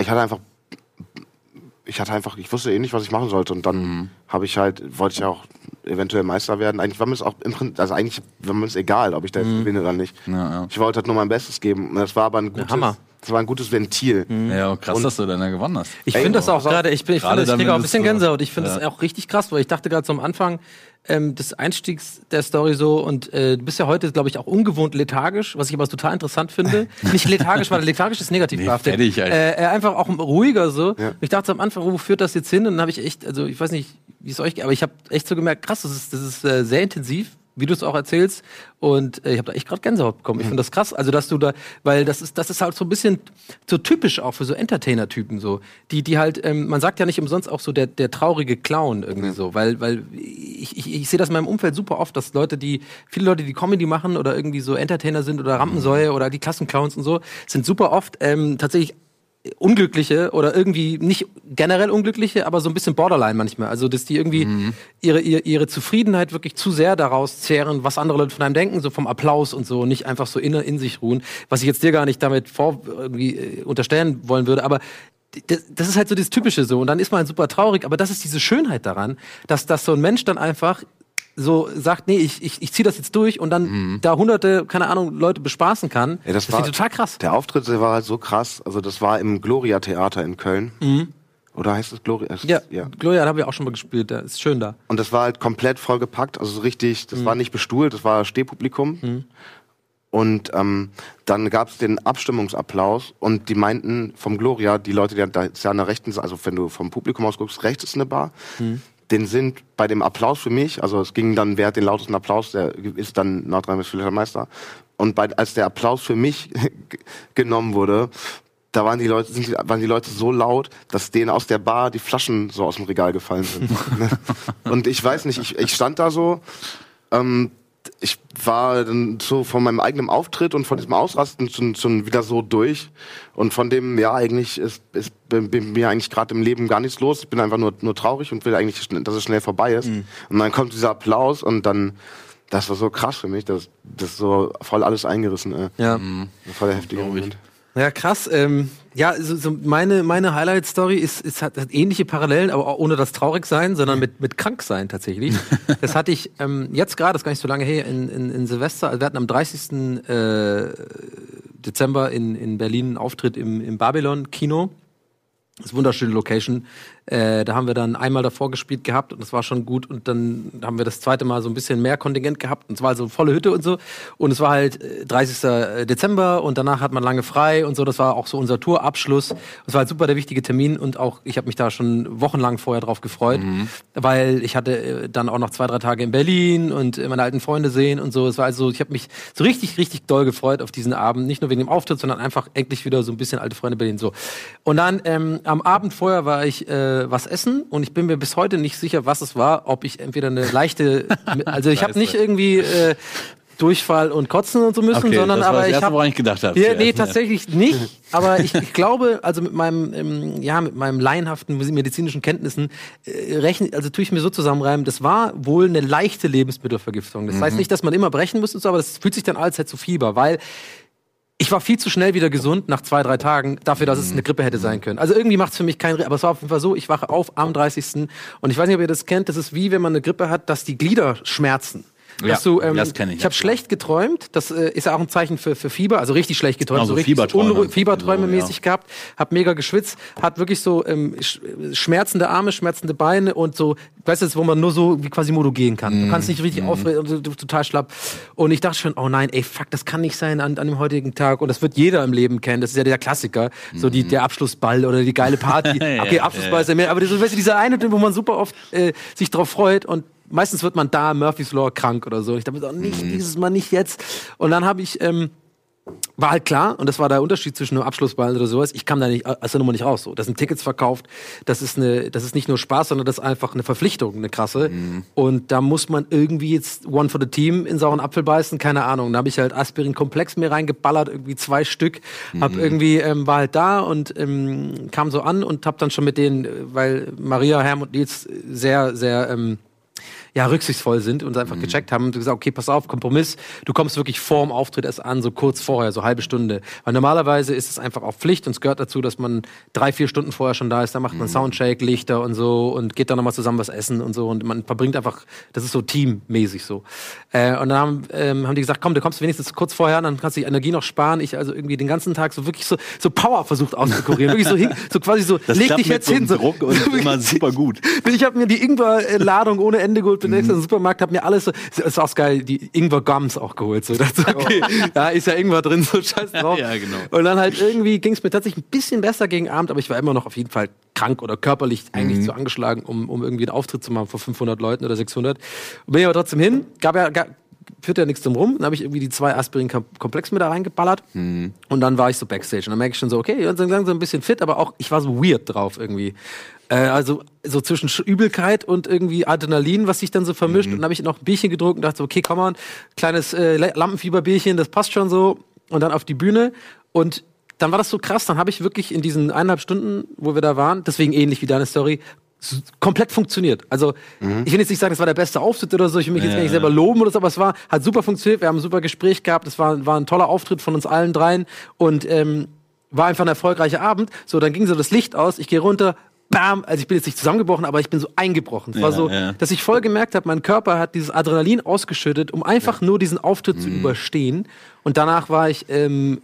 ich hatte einfach, ich hatte einfach, ich wusste eh nicht, was ich machen sollte. Und dann Mhm. habe ich halt, wollte ich ja auch eventuell Meister werden. Eigentlich war mir es auch im Prinzip, also eigentlich war mir es egal, ob ich da jetzt gewinne oder nicht. Mhm. Ja, ja. Ich wollte halt nur mein Bestes geben. Und das war aber ein gutes, Hammer. das war ein gutes Ventil. Ja, krass, Und- dass du dann da gewonnen hast. Ich finde das auch gerade, ich, bin- ich, ich kriege auch ein bisschen Gänsehaut. Ich finde Ja. das auch richtig krass, weil ich dachte gerade so am Anfang ähm, des Einstiegs der Story so und äh, du bist ja heute, glaube ich, auch ungewohnt lethargisch, was ich aber total interessant finde. Nicht lethargisch, weil lethargisch ist negativ Nee, behaftet. fertig, äh, äh, einfach auch ruhiger so. Ja. Ich dachte am Anfang, wo führt das jetzt hin? Und dann habe ich echt, also ich weiß nicht, wie es euch geht, aber ich habe echt so gemerkt, krass, das ist, das ist äh, sehr intensiv wie du es auch erzählst. Und äh, ich habe da echt gerade Gänsehaut bekommen. Ich finde das krass. Also, dass du da, weil das ist, das ist halt so ein bisschen so typisch auch für so Entertainer-Typen so. Die, die halt, ähm, man sagt ja nicht umsonst auch so der, der traurige Clown irgendwie so. Weil, weil ich, ich, ich sehe das in meinem Umfeld super oft, dass Leute, die, viele Leute, die Comedy machen oder irgendwie so Entertainer sind oder Rampensäue oder die Klassenclowns und so, sind super oft ähm, tatsächlich Unglückliche oder irgendwie nicht generell Unglückliche, aber so ein bisschen Borderline manchmal. Also, dass die irgendwie ihre, ihre, ihre Zufriedenheit wirklich zu sehr daraus zehren, was andere Leute von einem denken, so vom Applaus und so, nicht einfach so in, in sich ruhen. Was ich jetzt dir gar nicht damit vor irgendwie äh, unterstellen wollen würde, aber das, das ist halt so das Typische so. Und dann ist man halt super traurig, aber das ist diese Schönheit daran, dass, dass so ein Mensch dann einfach so sagt, nee, ich, ich, ich ziehe das jetzt durch und dann da hunderte, keine Ahnung, Leute bespaßen kann. Mhm. Ja, das, das war total krass. Der Auftritt der war halt so krass. Also das war im Gloria Theater in Köln. Oder heißt es Gloria? Es- Mhm. Ja, ja. Gloria, da haben wir auch schon mal gespielt, da ist schön da. Und das war halt komplett vollgepackt, also so richtig, das war nicht bestuhlt, das war Stehpublikum. Und ähm, dann gab es den Abstimmungsapplaus und die meinten vom Gloria, die Leute, die da ja an der rechten Seite, also wenn du vom Publikum aus guckst, rechts ist eine Bar. Den sind bei dem Applaus für mich, also es ging dann, wer hat den lautesten Applaus, der ist dann Nordrhein-Westfälischer Meister. Und bei, als der Applaus für mich genommen wurde, da waren die Leute, sind, waren die Leute so laut, dass denen aus der Bar die Flaschen so aus dem Regal gefallen sind. und ich weiß nicht, ich, ich stand da so, ähm, ich war dann so von meinem eigenen Auftritt und von diesem Ausrasten schon, schon wieder so durch. Und von dem, ja, eigentlich ist, ist bei bei mir eigentlich gerade im Leben gar nichts los. Ich bin einfach nur, nur traurig und will eigentlich, dass es schnell vorbei ist. Und dann kommt dieser Applaus und dann, das war so krass für mich, das, das ist so voll alles eingerissen. Ey. Ja. Voll der heftige Moment. Ja, krass. Ähm, ja, so, so meine, meine Highlight-Story ist, ist hat, hat ähnliche Parallelen, aber auch ohne das traurig sein, sondern mit, mit krank sein tatsächlich. das hatte ich ähm, jetzt gerade, das ist gar nicht so lange her, in, in, in Silvester. Also wir hatten am 30. Äh, Dezember in, in Berlin einen Auftritt im, im Babylon-Kino. Das ist eine wunderschöne Location. Äh, da haben wir dann einmal davor gespielt gehabt und das war schon gut. Und dann haben wir das zweite Mal so ein bisschen mehr Kontingent gehabt und es war also volle Hütte und so. Und es war halt äh, 30. Dezember und danach hat man lange frei und so. Das war auch so unser Tourabschluss. Es war halt super der wichtige Termin und auch ich habe mich da schon wochenlang vorher drauf gefreut, weil ich hatte äh, dann auch noch zwei, drei Tage in Berlin und äh, meine alten Freunde sehen und so. Es war also, ich habe mich so richtig, richtig doll gefreut auf diesen Abend. Nicht nur wegen dem Auftritt, sondern einfach endlich wieder so ein bisschen alte Freunde Berlin so. Und dann ähm, am Abend vorher war ich äh, was essen und ich bin mir bis heute nicht sicher, was es war. Ob ich entweder eine leichte, also ich habe nicht irgendwie äh, Durchfall und Kotzen und so müssen, Okay, sondern das war aber das ich habe ich gedacht habe. ja, nee, ne? tatsächlich nicht. Aber ich, ich glaube, also mit meinem, ähm, ja, mit meinem laienhaften medizinischen Kenntnissen äh, rechne, also tue ich mir so zusammenreimen, das war wohl eine leichte Lebensmittelvergiftung. Das Mhm. heißt nicht, dass man immer brechen muss und so, aber das fühlt sich dann an, als hätte so Fieber, weil ich war viel zu schnell wieder gesund nach zwei, drei Tagen, dafür, dass es eine Grippe hätte sein können. Also irgendwie macht es für mich keinen, aber es war auf jeden Fall so, ich wache auf am 30. Und ich weiß nicht, ob ihr das kennt, das ist wie, wenn man eine Grippe hat, dass die Glieder schmerzen. Ja, Dass du, ähm, das kenn ich, Ich habe schlecht geträumt. Das äh, ist ja auch ein Zeichen für, für Fieber, also richtig schlecht geträumt, Also so richtig Fieberträume. Fieberträume So, ja. mäßig gehabt, hab mega geschwitzt, hat wirklich so ähm, sch schmerzende Arme, schmerzende Beine und so, weißt du, wo man nur so wie quasi Modo gehen kann. Du kannst nicht richtig und du- du- total schlapp. Und ich dachte schon, oh nein, ey, fuck, das kann nicht sein an, an dem heutigen Tag. Und das wird jeder im Leben kennen. Das ist ja der Klassiker, so die, der Abschlussball oder die geile Party. Okay, Abschlussball ist ja mehr, aber das, weißt du, dieser eine, wo man super oft äh, sich drauf freut und meistens wird man da Murphy's Law krank oder so. Ich dachte, nicht dieses Mal, nicht jetzt. Und dann habe ich ähm, war halt klar, und das war der Unterschied zwischen einem Abschlussball oder sowas, ich kam da nicht aus der Nummer nicht raus. So. Das sind Tickets verkauft, das ist, eine, das ist nicht nur Spaß, sondern das ist einfach eine Verpflichtung, eine krasse. Und da muss man irgendwie jetzt One for the Team in sauren Apfel beißen, keine Ahnung. Da habe ich halt Aspirin-Komplex mir reingeballert, irgendwie zwei Stück, hab irgendwie, ähm, war halt da und ähm, kam so an und hab dann schon mit denen, äh, weil Maria, Herm und Nils sehr, sehr... Ähm, ja, rücksichtsvoll sind und einfach gecheckt haben und gesagt, okay, pass auf, Kompromiss, du kommst wirklich vorm Auftritt erst an, so kurz vorher, so halbe Stunde. Weil normalerweise ist es einfach auch Pflicht und es gehört dazu, dass man drei, vier Stunden vorher schon da ist, da macht man Soundcheck, Lichter und so und geht dann nochmal zusammen was essen und so und man verbringt einfach, das ist so teammäßig so. Äh, und dann haben, ähm, haben die gesagt, komm, du kommst wenigstens kurz vorher, dann kannst du die Energie noch sparen. Ich also irgendwie den ganzen Tag so wirklich so, so Power versucht auszukurieren, wirklich so, hin, so quasi so, Das leg dich jetzt so hin. einem Druck und immer super gut. Ich habe mir die Ingwer-Ladung ohne Ende geholt, bin Mhm. im Supermarkt, habe mir alles so, ist auch geil, die Ingwer-Gums auch geholt. So. Das, okay, da ist ja Ingwer drin, so scheiß drauf. Ja, genau. Und dann halt irgendwie ging es mir tatsächlich ein bisschen besser gegen Abend, aber ich war immer noch auf jeden Fall krank oder körperlich eigentlich Mhm. zu angeschlagen, um, um irgendwie einen Auftritt zu machen vor 500 Leuten oder 600. Bin ich aber trotzdem hin, gab ja, gab, führte ja nichts drum rum. Dann habe ich irgendwie die zwei Aspirin-Komplex mit da reingeballert. Mhm. Und dann war ich so Backstage. Und dann merke ich schon so, okay, und dann so ein bisschen fit, aber auch, ich war so weird drauf irgendwie. Äh, also so zwischen Sch- Übelkeit und irgendwie Adrenalin, was sich dann so vermischt. Und dann habe ich noch ein Bierchen gedruckt und dachte so, okay, komm mal, kleines äh, Lampenfieberbierchen, das passt schon so. Und dann auf die Bühne. Und dann war das so krass, dann habe ich wirklich in diesen eineinhalb Stunden, wo wir da waren, deswegen ähnlich wie deine Story, komplett funktioniert. Also ich will jetzt nicht sagen, das war der beste Auftritt oder so, ich will mich jetzt Ja, gar nicht ja. selber loben oder so, aber es war, hat super funktioniert, wir haben ein super Gespräch gehabt, es war, war ein toller Auftritt von uns allen dreien und ähm, war einfach ein erfolgreicher Abend. So, dann ging so das Licht aus, ich gehe runter, bam, also ich bin jetzt nicht zusammengebrochen, aber ich bin so eingebrochen. Es war Ja, so, ja. dass ich voll gemerkt habe, mein Körper hat dieses Adrenalin ausgeschüttet, um einfach nur diesen Auftritt Mhm. zu überstehen. Und danach war ich ähm,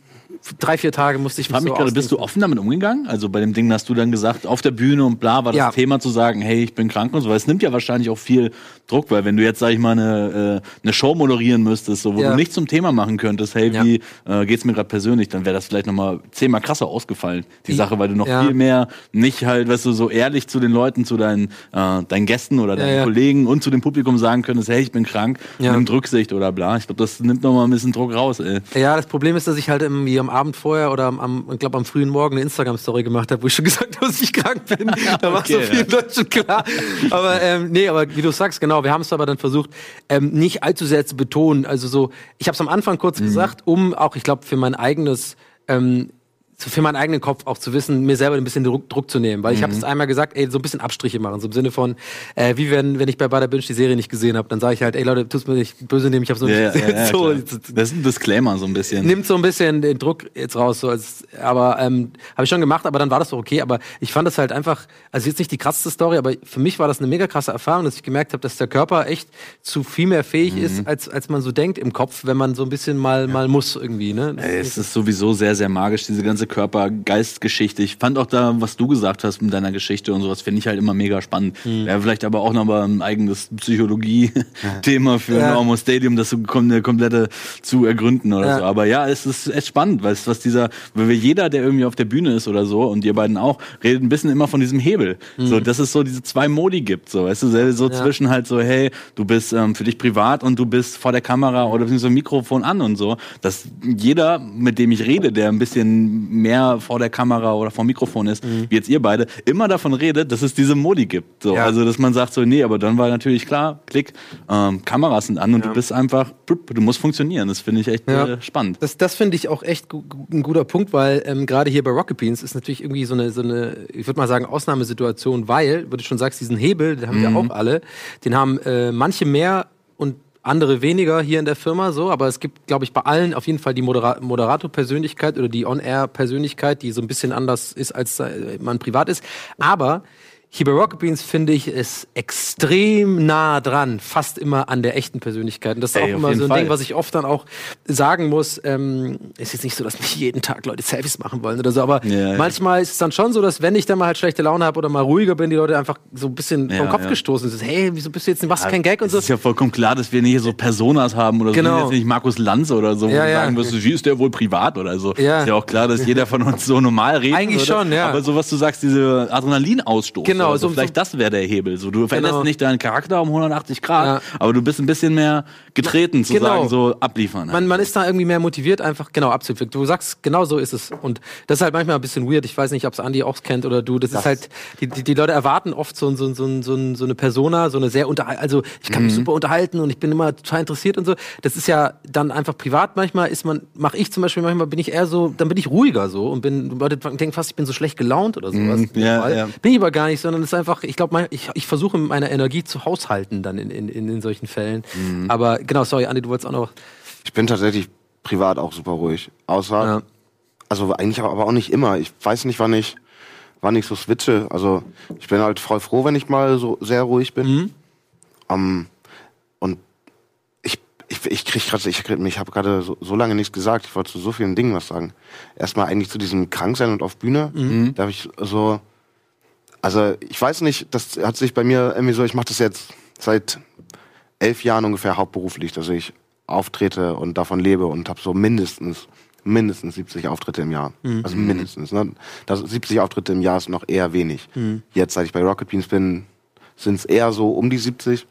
drei, vier Tage musste ich Ich frage mich so gerade, bist du offen damit umgegangen? Also bei dem Ding hast du dann gesagt, auf der Bühne und bla war das Ja. Thema zu sagen, hey, ich bin krank und so. Weil es nimmt ja wahrscheinlich auch viel Druck, weil wenn du jetzt, sag ich mal, eine, äh, eine Show moderieren müsstest, so, wo Ja. du nicht zum Thema machen könntest, hey, Ja. wie äh, geht's mir gerade persönlich, dann wäre das vielleicht nochmal zehnmal krasser ausgefallen, die Sache, weil du noch viel mehr nicht halt, weißt du, so ehrlich zu den Leuten, zu deinen, äh, deinen Gästen oder deinen. Kollegen und zu dem Publikum sagen könntest, hey, ich bin krank, Ja. nimm Rücksicht oder bla. Ich glaube, das nimmt nochmal ein bisschen Druck raus, ey. Ja, das Problem ist, dass ich halt irgendwie am Abend vorher oder am, am ich glaube am frühen Morgen eine Instagram-Story gemacht habe, wo ich schon gesagt habe, dass ich krank bin. Da war Okay, so viel ja. in Deutschland klar. Aber ähm, nee, aber wie du sagst, genau, wir haben es aber dann versucht, ähm, nicht allzu sehr zu betonen. Also so, ich habe es am Anfang kurz Mhm. gesagt, um auch, ich glaube, für mein eigenes ähm, für meinen eigenen Kopf auch zu wissen, mir selber ein bisschen Druck, Druck zu nehmen. Weil ich Mhm. habe es einmal gesagt, ey, so ein bisschen Abstriche machen. So im Sinne von, äh, wie wenn, wenn ich bei Bader Binge die Serie nicht gesehen habe, dann sage ich halt, ey Leute, tut's mir nicht böse nehmen, ich habe so Ja, ja, nicht gesehen. ja, so, das ist ein Disclaimer so ein bisschen. nimmt so ein bisschen den Druck jetzt raus. So als, aber ähm, habe ich schon gemacht, aber dann war das doch okay. Aber ich fand es halt einfach, also jetzt nicht die krasseste Story, aber für mich war das eine mega krasse Erfahrung, dass ich gemerkt habe, dass der Körper echt zu viel mehr fähig Mhm. ist, als, als man so denkt im Kopf, wenn man so ein bisschen mal, mal muss irgendwie. Ne? Ey, Es ist sowieso sehr, sehr magisch, diese ganze Körper-Geist-Geschichte. Ich fand auch da, was du gesagt hast mit deiner Geschichte und sowas, finde ich halt immer mega spannend. Hm. Wäre vielleicht aber auch noch mal ein eigenes Psychologie-Thema für Ja. ein Normo Stadium, das so eine komplette zu ergründen oder Ja. so. Aber ja, es ist echt spannend, weil es was dieser, weil wir jeder, der irgendwie auf der Bühne ist oder so, und ihr beiden auch, redet ein bisschen immer von diesem Hebel. So, dass es so diese zwei Modi gibt, so, weißt du, so. Ja. zwischen halt so, hey, du bist ähm, für dich privat und du bist vor der Kamera oder so ein Mikrofon an und so, dass jeder, mit dem ich rede, der ein bisschen mehr vor der Kamera oder vor dem Mikrofon ist, wie jetzt ihr beide, immer davon redet, dass es diese Modi gibt. So, Ja. Also, dass man sagt so, nee, aber dann war natürlich klar, klick, ähm, Kameras sind an und du bist einfach, du musst funktionieren. Das finde ich echt Ja. äh, spannend. Das, das finde ich auch echt gu ein guter Punkt, weil ähm, gerade hier bei Rocket Beans ist natürlich irgendwie so eine, so eine ich würde mal sagen, Ausnahmesituation, weil, wie du schon sagst, diesen Hebel, den haben wir auch alle, den haben äh, manche mehr andere weniger hier in der Firma so, aber es gibt, glaube ich, bei allen auf jeden Fall die Modera Moderator-Persönlichkeit oder die On-Air-Persönlichkeit, die so ein bisschen anders ist, als äh, man privat ist. Aber hier bei Rocket Beans finde ich es extrem nah dran, fast immer an der echten Persönlichkeit. Und das ist Ey, auch immer so ein Fall. Ding, was ich oft dann auch sagen muss. Ähm, ist jetzt nicht so, dass mich jeden Tag Leute Selfies machen wollen oder so, aber Ja, ja. manchmal ist es dann schon so, dass wenn ich dann mal halt schlechte Laune habe oder mal ruhiger bin, die Leute einfach so ein bisschen Ja, vom Kopf ja. gestoßen sind. Hey, wieso bist du jetzt, was kein Gag und Es so. ist ja vollkommen klar, dass wir nicht so Personas haben oder so. Genau. Sind jetzt nicht Markus Lanz oder so, wo Ja, du ja. sagen wirst, wie ist der wohl privat oder so. Ja. Ist ja auch klar, dass jeder von uns so normal reden Eigentlich würde. schon, ja. Aber so was du sagst, diese Adrenalinausstoß. Genau, oder so, so- vielleicht so- das wäre der Hebel. So, du veränderst Genau. nicht deinen Charakter um 180 Grad, Ja. aber du bist ein bisschen mehr getreten, zu Genau. sagen, so abliefern. Man, man ist da irgendwie mehr motiviert, einfach genau abzuwickeln. Du sagst, genau so ist es. Und das ist halt manchmal ein bisschen weird. Ich weiß nicht, ob es Andi auch kennt oder du. Das, ist halt, die, die, die Leute erwarten oft so, so, so, so, so eine Persona, so eine sehr unterhal also ich kann mich super unterhalten und ich bin immer total interessiert und so. Das ist ja dann einfach privat manchmal ist man, mache ich zum Beispiel manchmal bin ich eher so, dann bin ich ruhiger so und bin, Leute denken fast, ich bin so schlecht gelaunt oder sowas. dem ja, ja. Bin ich aber gar nicht, sondern es ist einfach, ich glaube, ich, ich versuche meiner Energie zu haushalten dann in, in, in, solchen Fällen. Aber genau, sorry, Andi, du wolltest auch noch. Ich bin tatsächlich privat auch super ruhig. Außer, Ja. also eigentlich aber auch nicht immer. Ich weiß nicht, wann ich, wann ich so switche. Also ich bin halt voll froh, wenn ich mal so sehr ruhig bin. Mhm. Ähm, und ich, ich, ich krieg gerade, ich, ich habe gerade so, so lange nichts gesagt. Ich wollte zu so vielen Dingen was sagen. Erstmal eigentlich zu diesem Kranksein und auf Bühne. Mhm. Da habe ich so, also ich weiß nicht, das hat sich bei mir irgendwie so, ich mache das jetzt seit elf Jahren ungefähr hauptberuflich, dass ich auftrete und davon lebe und habe so mindestens mindestens 70 Auftritte im Jahr. Also mindestens. Ne? Das, 70 Auftritte im Jahr ist noch eher wenig. Jetzt, seit ich bei Rocket Beans bin, sind es eher so um die 70,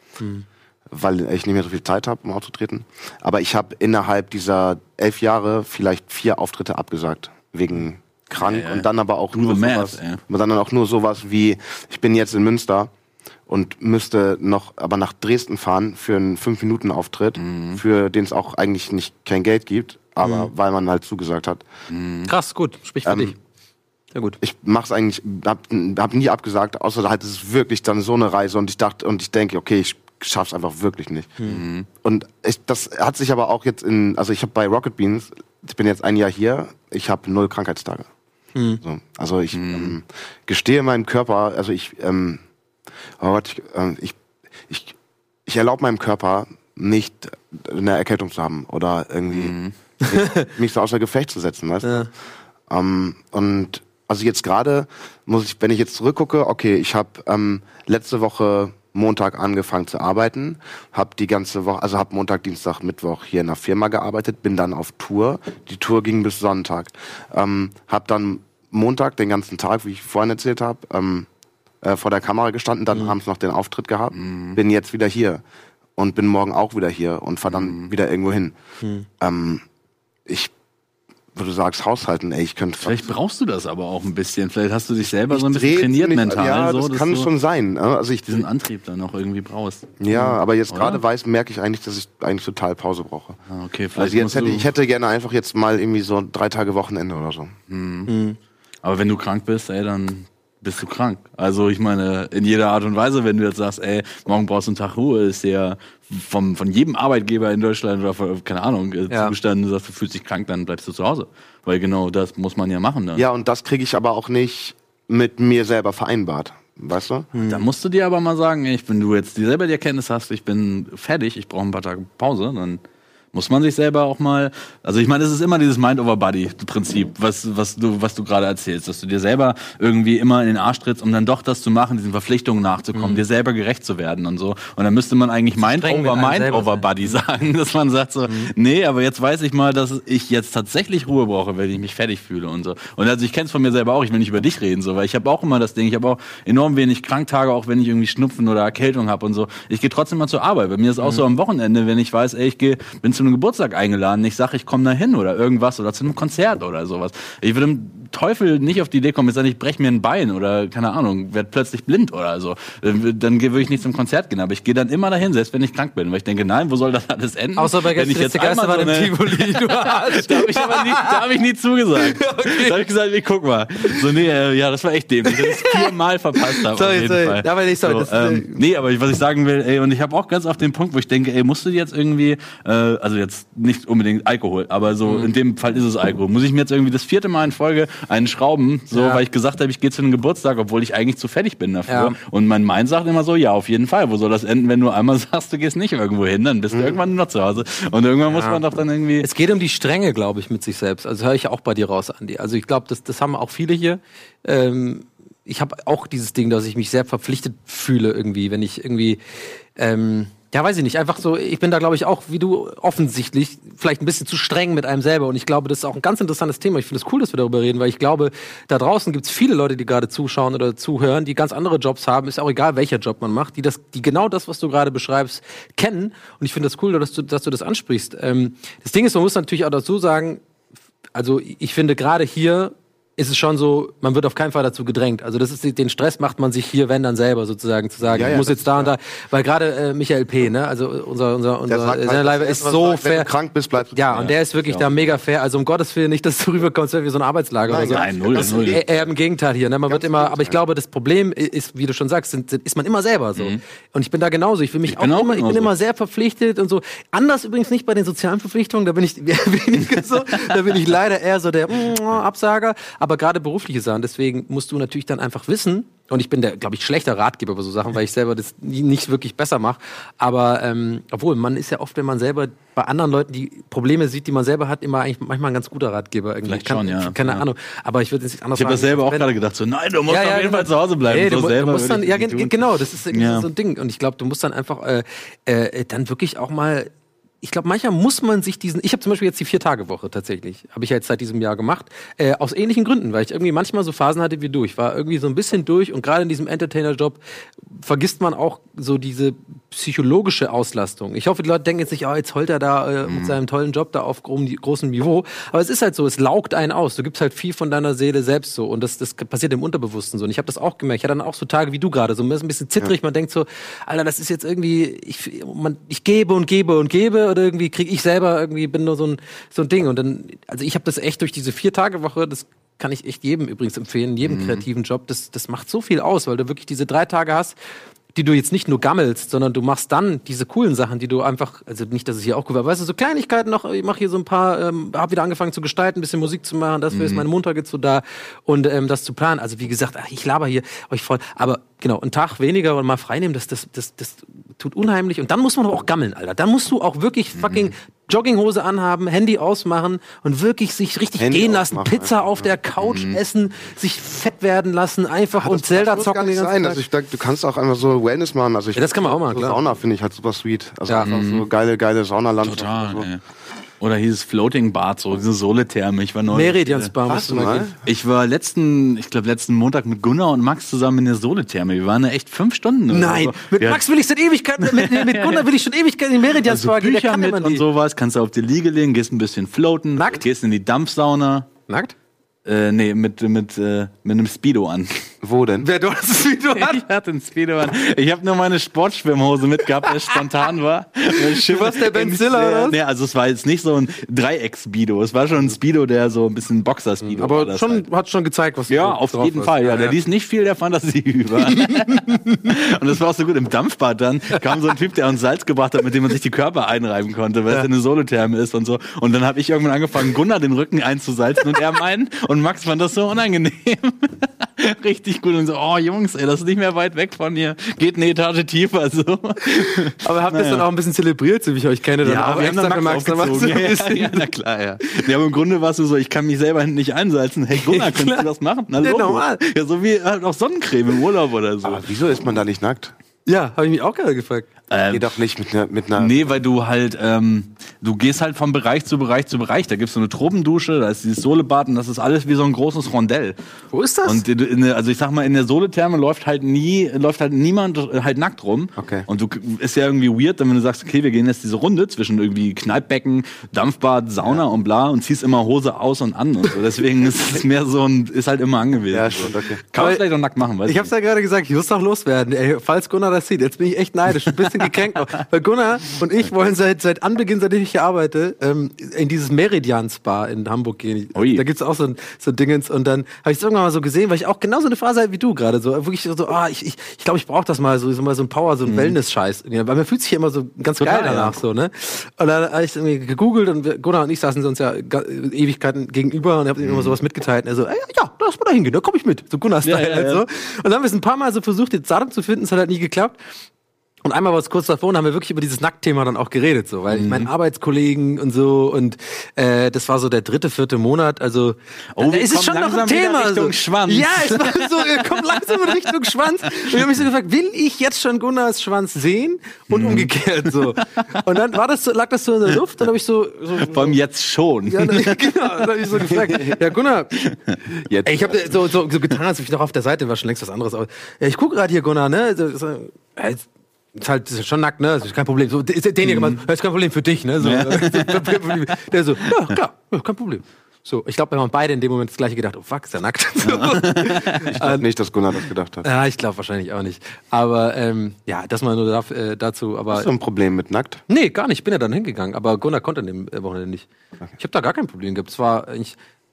weil ich nicht mehr so viel Zeit habe, um aufzutreten. Aber ich habe innerhalb dieser elf Jahre vielleicht vier Auftritte abgesagt, wegen krank Ja, ja. und dann aber auch Do nur math, sowas, ey. aber dann auch nur sowas wie, ich bin jetzt in Münster und müsste noch aber nach Dresden fahren für einen 5-Minuten-Auftritt, Mhm. für den es auch eigentlich nicht kein Geld gibt, aber weil man halt zugesagt hat. Krass, gut, sprich für Ähm, dich. Ja gut. Ich mach's eigentlich, hab, hab nie abgesagt, außer halt es ist wirklich dann so eine Reise und ich dachte und ich denke, okay, ich schaff's einfach wirklich nicht. Und ich, das hat sich aber auch jetzt in, also ich habe bei Rocket Beans, ich bin jetzt ein Jahr hier, ich habe null Krankheitstage. So, also ich ähm, gestehe meinem Körper, also ich, ähm, oh Gott, ich, ähm, ich, ich, ich erlaube meinem Körper nicht eine Erkältung zu haben oder irgendwie mich, mich so außer Gefecht zu setzen, weißt du? Ähm, und also jetzt gerade muss ich, wenn ich jetzt zurückgucke, okay, ich habe ähm, letzte Woche Montag angefangen zu arbeiten, habe die ganze Woche, also habe Montag, Dienstag, Mittwoch hier in der Firma gearbeitet, bin dann auf Tour. Die Tour ging bis Sonntag. Ähm, habe dann Montag den ganzen Tag, wie ich vorhin erzählt habe, ähm, äh, vor der Kamera gestanden, dann abends noch den Auftritt gehabt, bin jetzt wieder hier und bin morgen auch wieder hier und fahr dann wieder irgendwo hin. Ähm, ich wo du sagst, Haushalten, ey, ich könnte Vielleicht brauchst du das aber auch ein bisschen. Vielleicht hast du dich selber so ein bisschen trainiert ziemlich- mental. Ja, so, das kann schon sein. ne? Also ich, diesen Antrieb dann noch irgendwie brauchst. ja, aber jetzt gerade weiß, merke ich eigentlich, dass ich eigentlich total Pause brauche. Ah, Okay, vielleicht Also jetzt hätte ich hätte gerne einfach jetzt mal irgendwie so drei Tage Wochenende oder so. Aber wenn du krank bist, ey, dann bist du krank. Also ich meine, in jeder Art und Weise, wenn du jetzt sagst, ey, morgen brauchst du einen Tag Ruhe, ist ja vom, von jedem Arbeitgeber in Deutschland oder von, keine Ahnung, äh, Ja. zugestanden, du sagst, du fühlst dich krank, dann bleibst du zu Hause. Weil genau das muss man ja machen dann. Ja, und das kriege ich aber auch nicht mit mir selber vereinbart. Weißt du? Da musst du dir aber mal sagen, ey, wenn du jetzt dieselbe die Erkenntnis hast, ich bin fertig, ich brauche ein paar Tage Pause, dann muss man sich selber auch mal, also ich meine, es ist immer dieses Mind-over-Body-Prinzip, was, was du, was du gerade erzählst, dass du dir selber irgendwie immer in den Arsch trittst, um dann doch das zu machen, diesen Verpflichtungen nachzukommen, dir selber gerecht zu werden und so. Und dann müsste man eigentlich streng mit einem selber Mind-over-Mind-over-Body sagen, dass man sagt so, nee, aber jetzt weiß ich mal, dass ich jetzt tatsächlich Ruhe brauche, wenn ich mich fertig fühle und so. Und also ich kenne es von mir selber auch, ich will nicht über dich reden, so, weil ich habe auch immer das Ding, ich habe auch enorm wenig Kranktage, auch wenn ich irgendwie Schnupfen oder Erkältung habe und so. Ich gehe trotzdem mal zur Arbeit. Bei mir ist auch so am Wochenende, wenn ich weiß, ey, ich geh, bin zu einem Geburtstag eingeladen, ich sage, ich komme da hin oder irgendwas oder zu einem Konzert oder sowas. Ich würde im Teufel nicht auf die Idee kommen, jetzt sage ich, brech mir ein Bein oder keine Ahnung, werd plötzlich blind oder so. Dann, dann würde ich nicht zum Konzert gehen, aber ich gehe dann immer dahin, selbst wenn ich krank bin, weil ich denke, nein, wo soll das alles enden? Außer bei wenn ich jetzt Geister war so im eine- Tivoli. Du Arsch. da habe ich aber nie, da hab ich nie zugesagt. Da habe ich gesagt, nee, guck mal. So, nee, äh, ja, das war echt dämlich, dass ich es viermal verpasst habe. Sorry, auf jeden sorry. Fall. Aber nicht sorry, So, äh, ähm, nee, aber was ich sagen will, ey, und ich habe auch ganz oft den Punkt, wo ich denke, ey, musst du jetzt irgendwie, äh, also jetzt nicht unbedingt Alkohol, aber so Mhm. in dem Fall ist es Alkohol. Muss ich mir jetzt irgendwie das vierte Mal in Folge einen schrauben, so, Ja. weil ich gesagt habe, ich gehe zu einem Geburtstag, obwohl ich eigentlich zu fertig bin dafür. Ja. Und mein Mind sagt immer so, ja, auf jeden Fall. Wo soll das enden, wenn du einmal sagst, du gehst nicht irgendwo hin, dann Mhm. bist du irgendwann noch zu Hause. Und irgendwann muss man doch dann irgendwie. Es geht um die Strenge, glaube ich, mit sich selbst. Also höre ich auch bei dir raus, Andi. Also ich glaube, das, das haben auch viele hier. Ähm, ich habe auch dieses Ding, dass ich mich sehr verpflichtet fühle irgendwie, wenn ich irgendwie, ähm, ja, weiß ich nicht, einfach so, ich bin da, glaube ich, auch, wie du, offensichtlich vielleicht ein bisschen zu streng mit einem selber. Und ich glaube, das ist auch ein ganz interessantes Thema. Ich finde es cool, dass wir darüber reden, weil ich glaube, da draußen gibt es viele Leute, die gerade zuschauen oder zuhören, die ganz andere Jobs haben. Ist auch egal, welcher Job man macht, die das, die genau das, was du gerade beschreibst, kennen. Und ich finde das cool, dass du, dass du das ansprichst. Ähm, das Ding ist, man muss natürlich auch dazu sagen, also ich finde gerade hier ist es schon so, man wird auf keinen Fall dazu gedrängt. Also das ist den Stress macht man sich hier, wenn dann selber sozusagen zu sagen, Ja, ich ja, muss das jetzt da und da, weil gerade äh, Michael P. Ne, also unser unser unser sagt halt, Senderleiber ist so sagt, wenn fair. du krank bist, bleibst du Ja, zu und der ist wirklich da mega fair. Also um Gottes Willen nicht, dass du rüberkommst wie so ein Arbeitslager Nein, oder so. nein, null, das, null. Eher, eher im Gegenteil hier. Ne? Man wird immer, aber ich glaube, das Problem ist, wie du schon sagst, sind, sind, ist man immer selber so. Und ich bin da genauso. Ich will mich auch bin auch immer, ich bin genauso. immer sehr verpflichtet und so. Anders übrigens nicht bei den sozialen Verpflichtungen, da bin ich weniger so. Da bin ich leider eher so der mm, Absager. Aber gerade berufliche Sachen, deswegen musst du natürlich dann einfach wissen, und ich bin der, glaube ich, schlechter Ratgeber bei so Sachen, weil ich selber das nie- nicht wirklich besser mache. Aber ähm, obwohl, man ist ja oft, wenn man selber bei anderen Leuten die Probleme sieht, die man selber hat, immer eigentlich manchmal ein ganz guter Ratgeber. Irgendwie. Vielleicht Kann, schon, ja. Keine Ja. Ahnung. Aber ich würde jetzt nicht anders Ich habe das selber auch gerade gedacht, so, nein, du musst ja, ja, auf jeden Fall zu Hause bleiben. Ey, so du, mu- du musst dann, ja, tun. genau, das ist irgendwie Ja. so ein Ding. Und ich glaube, du musst dann einfach äh, äh, dann wirklich auch mal. Ich glaube, manchmal muss man sich diesen. Ich habe zum Beispiel jetzt die Vier-Tage-Woche tatsächlich. Habe ich ja jetzt seit diesem Jahr gemacht. Äh, aus ähnlichen Gründen, weil ich irgendwie manchmal so Phasen hatte wie du. Ich war irgendwie so ein bisschen durch und gerade in diesem Entertainer-Job vergisst man auch so diese psychologische Auslastung. Ich hoffe, die Leute denken jetzt nicht, oh, jetzt heult er da äh, Mhm. mit seinem tollen Job da auf gro großem Niveau. Aber es ist halt so, es laugt einen aus. Du gibst halt viel von deiner Seele selbst so. Und das, das passiert im Unterbewussten so. Und ich habe das auch gemerkt. Ich hatte dann auch so Tage wie du gerade, so ein bisschen zittrig. Man denkt so, Alter, das ist jetzt irgendwie, ich, man, ich gebe und gebe und gebe oder irgendwie kriege ich selber irgendwie, bin nur so ein, so ein Ding. Und dann, also ich habe das echt durch diese Vier-Tage-Woche, das kann ich echt jedem übrigens empfehlen, jedem kreativen Job, das, das macht so viel aus, weil du wirklich diese drei Tage hast, die du jetzt nicht nur gammelst, sondern du machst dann diese coolen Sachen, die du einfach, also nicht, dass es hier auch cool war, weißt du, so Kleinigkeiten noch, ich mache hier so ein paar, ähm, habe wieder angefangen zu gestalten, ein bisschen Musik zu machen, dafür ist meine Montag jetzt so da und ähm, das zu planen. Also wie gesagt, ach, ich laber hier euch voll, aber genau, einen Tag weniger und mal freinehmen, das, das, das, das tut unheimlich und dann muss man aber auch gammeln, Alter. Dann musst du auch wirklich fucking Jogginghose anhaben, Handy ausmachen und wirklich sich richtig Handy gehen lassen, ausmachen, Pizza auf der Couch essen, sich fett werden lassen, einfach und Zelda muss zocken gar den nicht ganzen sein. Tag. Also ich denk, du kannst auch einfach so Wellness machen. Also ich, Ja, das kann man auch machen, so klar. Sauna finde ich halt super sweet. Also Ja. einfach so geile, geile Saunalandschaft. Total, so. Oder hieß Floating Bad, so diese Soletherme. Ich war neulich. Meridiansbar Warst du mal gehen. Ich war letzten, ich glaube letzten Montag mit Gunnar und Max zusammen in der Soletherme. Wir waren da echt fünf Stunden. oder Nein, so. mit Ja, Max will ich seit Ewigkeiten, mit, mit Gunnar will ich schon Ewigkeiten in die also Meridiansbar gehen, der Bücher kann mit immer und sowas. Kannst du auf die Liege legen, gehst ein bisschen floaten, Nackt? gehst in die Dampfsauna. Nackt? Äh, nee, mit, mit, äh, mit einem Speedo an. Wo denn? Wer du hast es Video Ich hatte ein Speedo an. Ich habe nur meine Sportschwimmhose mitgehabt, weil es spontan war. Du warst der Ben Stiller, oder was? Nee, also es war jetzt nicht so ein Dreieck-Speedo. Es war schon ein Speedo, der so ein bisschen Boxer-Speedo war. Aber schon, halt. hat schon gezeigt, was Ja, auf drauf jeden. Fall. Ja, der ließ nicht viel der Fantasie über. und das war auch so gut. Im Dampfbad dann kam so ein Typ, der uns Salz gebracht hat, mit dem man sich die Körper einreiben konnte, weil es eine Solotherme ist und so. Und dann habe ich irgendwann angefangen, Gunnar den Rücken einzusalzen und er meinen. Und Max fand das so unangenehm. Richtig gut. Und so, oh Jungs, ey, das ist nicht mehr weit weg von hier. Geht eine Etage tiefer. So. Aber habt ihr das dann auch ein bisschen zelebriert, so wie ich euch kenne? Dann auch wir haben dann Max ein Ja, ja, ja, na klar, ja. ja. Aber im Grunde warst du so, ich kann mich selber nicht einsalzen. Hey Gunnar, kannst du das machen? Na, Ja, normal. Ja, so wie halt auch Sonnencreme im Urlaub oder so. Aber wieso ist man da nicht nackt? Ja, habe ich mich auch gerade gefragt. Ähm, Geh doch nicht mit einer. Mit einer Nee, weil du halt, ähm, du gehst halt von Bereich zu Bereich zu Bereich. Da gibt's so eine Tropendusche, da ist dieses Sohlebad und das ist alles wie so ein großes Rondell. Wo ist das? Und in also ich sag mal, in der Soletherme läuft halt nie, läuft halt niemand halt nackt rum. Okay. Und du ist ja irgendwie weird, wenn du sagst, okay, wir gehen jetzt diese Runde zwischen irgendwie Kneippbecken, Dampfbad, Sauna und bla und ziehst immer Hose aus und an und so. Deswegen ist es mehr so ein, ist halt immer angewiesen. Ja, stimmt, okay. Kann man vielleicht auch nackt machen, weißt Ich hab's ja gerade gesagt, ich muss doch loswerden. Ey, falls Gunnar das sieht, jetzt bin ich echt neidisch, ein bisschen gekränkt. Weil Gunnar und ich wollen seit, seit Anbeginn, seitdem ich hier arbeite, ähm, in dieses Meridian Spa in Hamburg gehen. Ui. Da gibt's auch so ein, so ein Dingens und dann habe ich es irgendwann mal so gesehen, weil ich auch genauso eine Phase hatte wie du gerade. So wirklich so, ah, ich ich, ich, glaube, ich brauche das mal, so, so mal so ein Power, so ein Wellness-Scheiß. Ja, Weil man fühlt sich hier immer so ganz Mhm. Total, geil danach ja. so, ne? Und dann habe ich irgendwie gegoogelt und wir, Gunnar und ich saßen uns ja Ewigkeiten gegenüber und ich habe ihm immer sowas mitgeteilt. Und er so, ey, ja, lass mal da hingehen, da komme ich mit. So Gunnar-Style Ja, ja, halt ja. so. Und dann haben wir es ein paar Mal so versucht, jetzt Saddam zu finden, es hat halt nie geklappt. gehabt. Und einmal war es kurz davor und haben wir wirklich über dieses Nacktthema dann auch geredet, so, weil ich Mhm. meine Arbeitskollegen und so und äh, das war so der dritte, vierte Monat, also Oh, da wir ist es schon noch ein Thema. Richtung so. Schwanz. Ja, es war so, kommt langsam in Richtung Schwanz. Und ich habe mich so gefragt, will ich jetzt schon Gunnars Schwanz sehen und Mhm. umgekehrt so. Und dann war das so, lag das so in der Luft, dann habe ich so, so Vor allem jetzt schon. ja, dann, genau, dann habe ich so gefragt, ja Gunnar, Jetzt. Ey, ich habe so, so, so getan, als ob ich noch auf der Seite war, schon längst was anderes. Aber, ja, ich gucke gerade hier, Gunnar, ne? So, so, ist ist halt ist schon nackt, ne? Das ist kein Problem. So, ist den hier gemacht, das ist kein Problem für dich, ne? So. Der so, ja, klar, kein Problem. So, ich glaube, wir haben beide in dem Moment das gleiche gedacht, oh fuck, ist der nackt? So. Ich glaube nicht, dass Gunnar das gedacht hat. ja, ich glaube wahrscheinlich auch nicht. Aber ähm, ja, das mal nur darf, äh, dazu. Aber Hast du ein Problem mit nackt? Nee, gar nicht. Ich bin ja dann hingegangen. Aber Gunnar konnte an dem äh, Wochenende nicht. Ich habe da gar kein Problem gehabt. Es war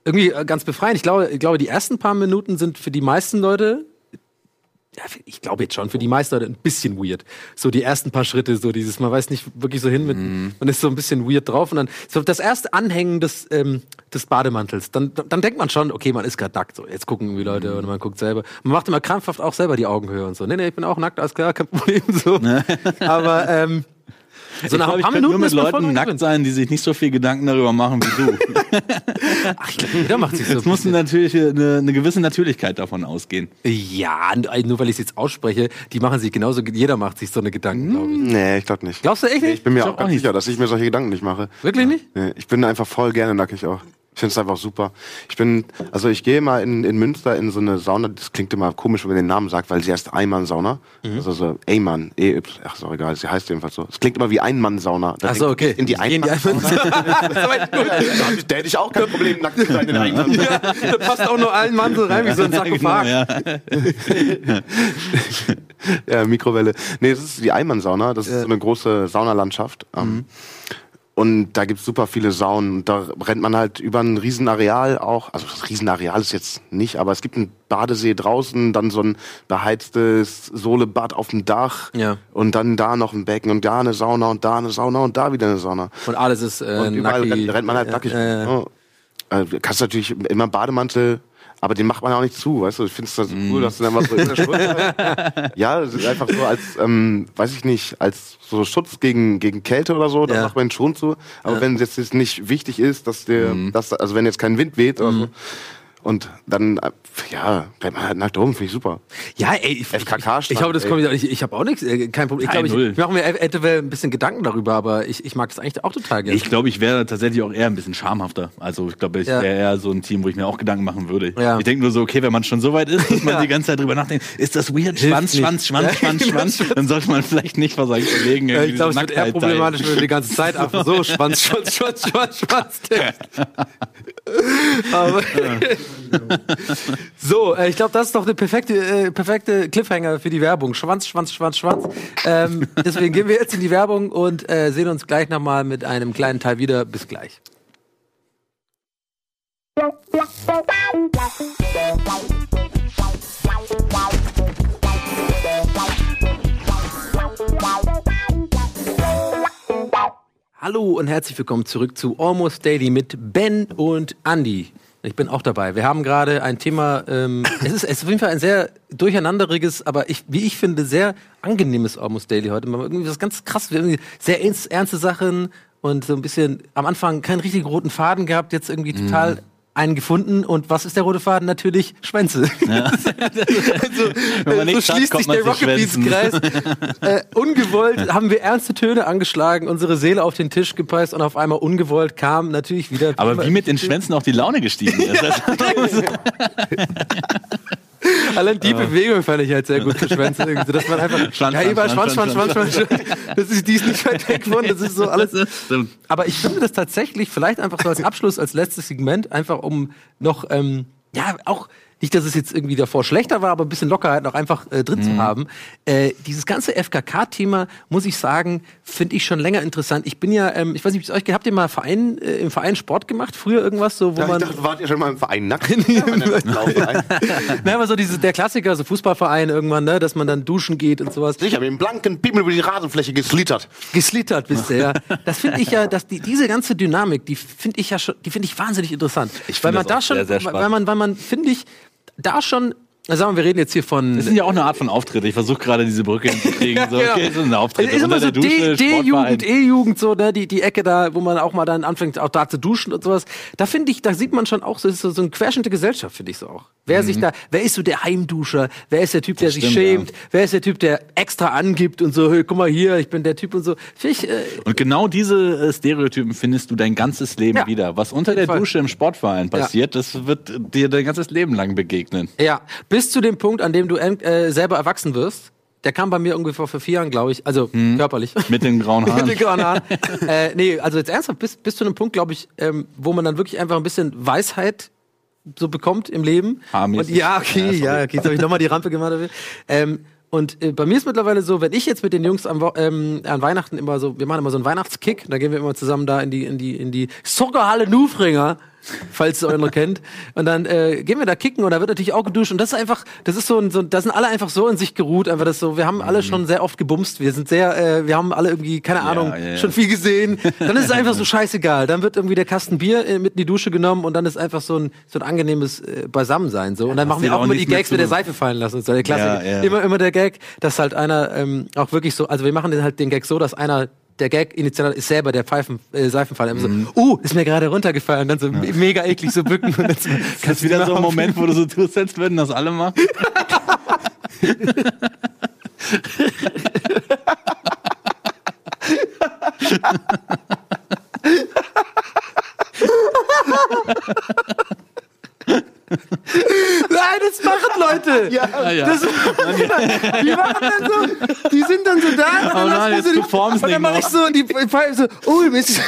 irgendwie äh, ganz befreiend. Ich glaube, ich glaube, die ersten paar Minuten sind für die meisten Leute, ja, ich glaube jetzt schon, für die meisten Leute ein bisschen weird. So die ersten paar Schritte, so dieses, man weiß nicht wirklich so hin mit, man ist so ein bisschen weird drauf und dann so das erste Anhängen des, ähm, des Bademantels, dann, dann denkt man schon, okay, man ist gerade nackt. So, jetzt gucken irgendwie Leute und man guckt selber. Man macht immer krampfhaft auch selber die Augenhöhe und so. Nee, nee, ich bin auch nackt, alles klar, kein Problem. So. Aber ähm, so ich nach glaube, ein ich könnte nur Minuten mit Leuten nackt sein, die sich nicht so viel Gedanken darüber machen wie du. Ach, ich glaube, jeder macht sich so. Es muss natürlich eine, eine gewisse Natürlichkeit davon ausgehen. ja, nur weil ich es jetzt ausspreche, die machen sich genauso, jeder macht sich so eine Gedanken, glaube ich. Nee, ich glaube nicht. Glaubst du echt Ich nicht? bin mir Ich auch glaub ganz auch nicht. sicher, dass ich mir solche Gedanken nicht mache. Wirklich nicht? Nee, ich bin einfach voll gerne nackig auch. Ich finde es einfach super. Ich bin, also ich gehe mal in, in Münster in so eine Sauna, das klingt immer komisch, wenn man den Namen sagt, weil sie heißt Einmann-Sauna. Mhm. Also so Eimann, E, Y, ach ist auch egal, sie heißt jedenfalls so. Es klingt immer wie Einmann-Sauna. Ach so, okay. In die Gehen die Einmann. einfach- Da hätte ich auch kein Problem, nackt zu sein in Einmann. ja, da passt auch nur ein Mann so rein wie so ein Sarkophag. ja. Ja, Mikrowelle. Nee, das ist die Einmann-Sauna. Das ist so eine große Saunalandschaft. Ähm, Und da gibt's super viele Saunen. Und da rennt man halt über ein Riesenareal auch. Also das Riesenareal ist jetzt nicht, aber es gibt einen Badesee draußen, dann so ein beheiztes Sohlebad auf dem Dach. Ja. Und dann da noch ein Becken und da eine Sauna und da eine Sauna und da wieder eine Sauna. Und alles ist äh, Und überall nackig. rennt, rennt man halt nackig. Ja. Äh, kannst natürlich immer Bademantel, aber den macht man ja auch nicht zu, weißt du? Ich finde es das cool, dass du dann was so in der Schulter Ja, das ist einfach so als, ähm, weiß ich nicht, als so Schutz gegen, gegen Kälte oder so, das Ja. macht man schon zu. Aber wenn es jetzt, nicht wichtig ist, dass der, dass, also wenn jetzt kein Wind weht oder so, und dann, äh, ja, halt nackt rum, finde ich super. Ja, ey, ich, FKK ich, ich glaube, das kommt ich, ich habe auch nichts, äh, kein Problem. Ich glaube, ich, ich mache mir eventuell ein bisschen Gedanken darüber, aber ich, ich mag das eigentlich auch total gerne. Ich glaube, ich wäre tatsächlich auch eher ein bisschen schamhafter. Also ich glaube, ich Ja. wäre eher so ein Team, wo ich mir auch Gedanken machen würde. Ja. Ich denke nur so, okay, wenn man schon so weit ist, dass man Ja. die ganze Zeit drüber nachdenkt, ist das weird? Hilft Schwanz, nicht. Schwanz, Schwanz, Schwanz, genau, Schwanz. Dann sollte man vielleicht nicht vor seinen Kollegen Ja, irgendwie ich glaube, es wird eher problematisch, wenn du die ganze Zeit einfach so Schwanz, Schwanz, Schwanz, Schwanz, Schwanz denkst. Aber so, äh, ich glaube, das ist doch eine perfekte, äh, perfekte Cliffhanger für die Werbung. Schwanz, Schwanz, Schwanz, Schwanz. Ähm, deswegen gehen wir jetzt in die Werbung und äh, sehen uns gleich nochmal mit einem kleinen Teil wieder. Bis gleich. Hallo und herzlich willkommen zurück zu Almost Daily mit Ben und Andy. Ich bin auch dabei. Wir haben gerade ein Thema, ähm, es, ist, es ist auf jeden Fall ein sehr durcheinanderiges, aber ich, wie ich finde, sehr angenehmes Almost Daily heute. Irgendwie was ganz krass, wir haben irgendwie sehr ernst, ernste Sachen und so ein bisschen am Anfang keinen richtig roten Faden gehabt, jetzt irgendwie total einen gefunden und was ist der rote Faden? Natürlich Schwänze. Ja. also, Wenn so hat, schließt kommt sich der Rocket Beats. Kreis. äh, ungewollt haben wir ernste Töne angeschlagen, unsere Seele auf den Tisch gepresst und auf einmal ungewollt kam natürlich wieder. Aber wie mit den Schwänzen auch die Laune gestiegen ist. Allein die Bewegung fand ich halt sehr gut für Schwänze. Irgendwie, dass man einfach. Schwanz, ja, überall Schwanz, Schwanz, Schwanz, Schwanz, Schwanz, Schwanz. Das ist, die ist nicht weit weg von. Das ist so alles. Aber ich finde das tatsächlich vielleicht einfach so als Abschluss, als letztes Segment, einfach um noch, ähm, ja, auch nicht, dass es jetzt irgendwie davor schlechter war, aber ein bisschen Lockerheit noch einfach äh, drin zu haben. Äh, dieses ganze FKK-Thema, muss ich sagen, finde ich schon länger interessant. Ich bin ja, ähm, ich weiß nicht, wie es euch geht, habt ihr mal Verein, äh, im Verein Sport gemacht? Früher irgendwas so, wo Ja, ich man. dachte, wart ihr schon mal im Verein nackt? Na, aber so diese, der Klassiker, so Fußballverein irgendwann, ne, dass man dann duschen geht und sowas. Ich habe den blanken Pimmel über die Rasenfläche geslittert. geslittert bist du, ja. Das finde ich ja, dass die, diese ganze Dynamik, die finde ich ja schon, die finde ich wahnsinnig interessant. Ich weil finde man das da schon, sehr, sehr spannend. weil man, weil man, finde ich, da schon, sagen wir, wir reden jetzt hier von. Das sind ja auch eine Art von Auftritt. Ich versuche gerade diese Brücke hinzukriegen. So, genau. okay, das ist ein Auftritt. Es ist immer so D-Jugend. E-Jugend, so, ne, die, die Ecke da, wo man auch mal dann anfängt, auch da zu duschen und sowas. Da finde ich, da sieht man schon auch so, ist so, so ein Querschnitt der Gesellschaft, finde ich so auch. Wer sich da, wer ist so der Heimduscher? Wer ist der Typ, der sich Mhm. stimmt, schämt? Wer ist der Typ, der extra angibt und so, hey, guck mal hier, ich bin der Typ und so. Ich, äh, Und genau diese äh, Stereotypen findest du dein ganzes Leben Ja. wieder. Was unter der Fall. Dusche im Sportverein passiert, das wird dir dein ganzes Leben lang begegnen. Ja, bis zu dem Punkt, an dem du äh, selber erwachsen wirst. Der kam bei mir ungefähr vor vier Jahren, glaube ich. Also körperlich. Mit den grauen Mit Haaren. den grauen Haaren. äh, nee, also jetzt ernsthaft, bis, bis zu einem Punkt, glaube ich, ähm, wo man dann wirklich einfach ein bisschen Weisheit so bekommt im Leben. Haarmäßig. Und ja, okay, Ja, ja, okay, jetzt habe ich nochmal die Rampe gemacht. Ähm, und äh, bei mir ist mittlerweile so, wenn ich jetzt mit den Jungs am, ähm, an Weihnachten immer so, wir machen immer so einen Weihnachtskick, da gehen wir immer zusammen da in die in die in die Soccerhalle Nufringer, falls ihr euch noch kennt, und dann äh, gehen wir da kicken und da wird natürlich auch geduscht. Und das ist einfach, das ist so, ein, so da sind alle einfach so in sich geruht, einfach das so, wir haben alle schon sehr oft gebumst, wir sind sehr, äh, wir haben alle irgendwie keine Ahnung, ja, ja. schon viel gesehen, dann ist es einfach so scheißegal, dann wird irgendwie der Kasten Bier äh, mit in die Dusche genommen und dann ist einfach so ein so ein angenehmes äh, Beisammensein so. Und dann machen wir auch auch immer die Gags mit der Seife fallen lassen, so der Klassiker, immer immer der Gag, dass halt einer ähm, auch wirklich so, also wir machen den halt den Gag so, dass einer der Gag initial ist selber der Pfeifen, äh, Seifenfall. Mhm. so, uh, ist mir gerade runtergefallen. Dann so me- mega eklig so bücken. Und dann so, Das ist wieder so ein Moment, wo du so tust, als würden das alle machen. Nein, das machen Leute. Ja, ja. Das, die machen dann so, die sind dann so da und dann Oh nein, sie du die- und dann nicht mach ich so und die Pfeife so, oh, mir ist,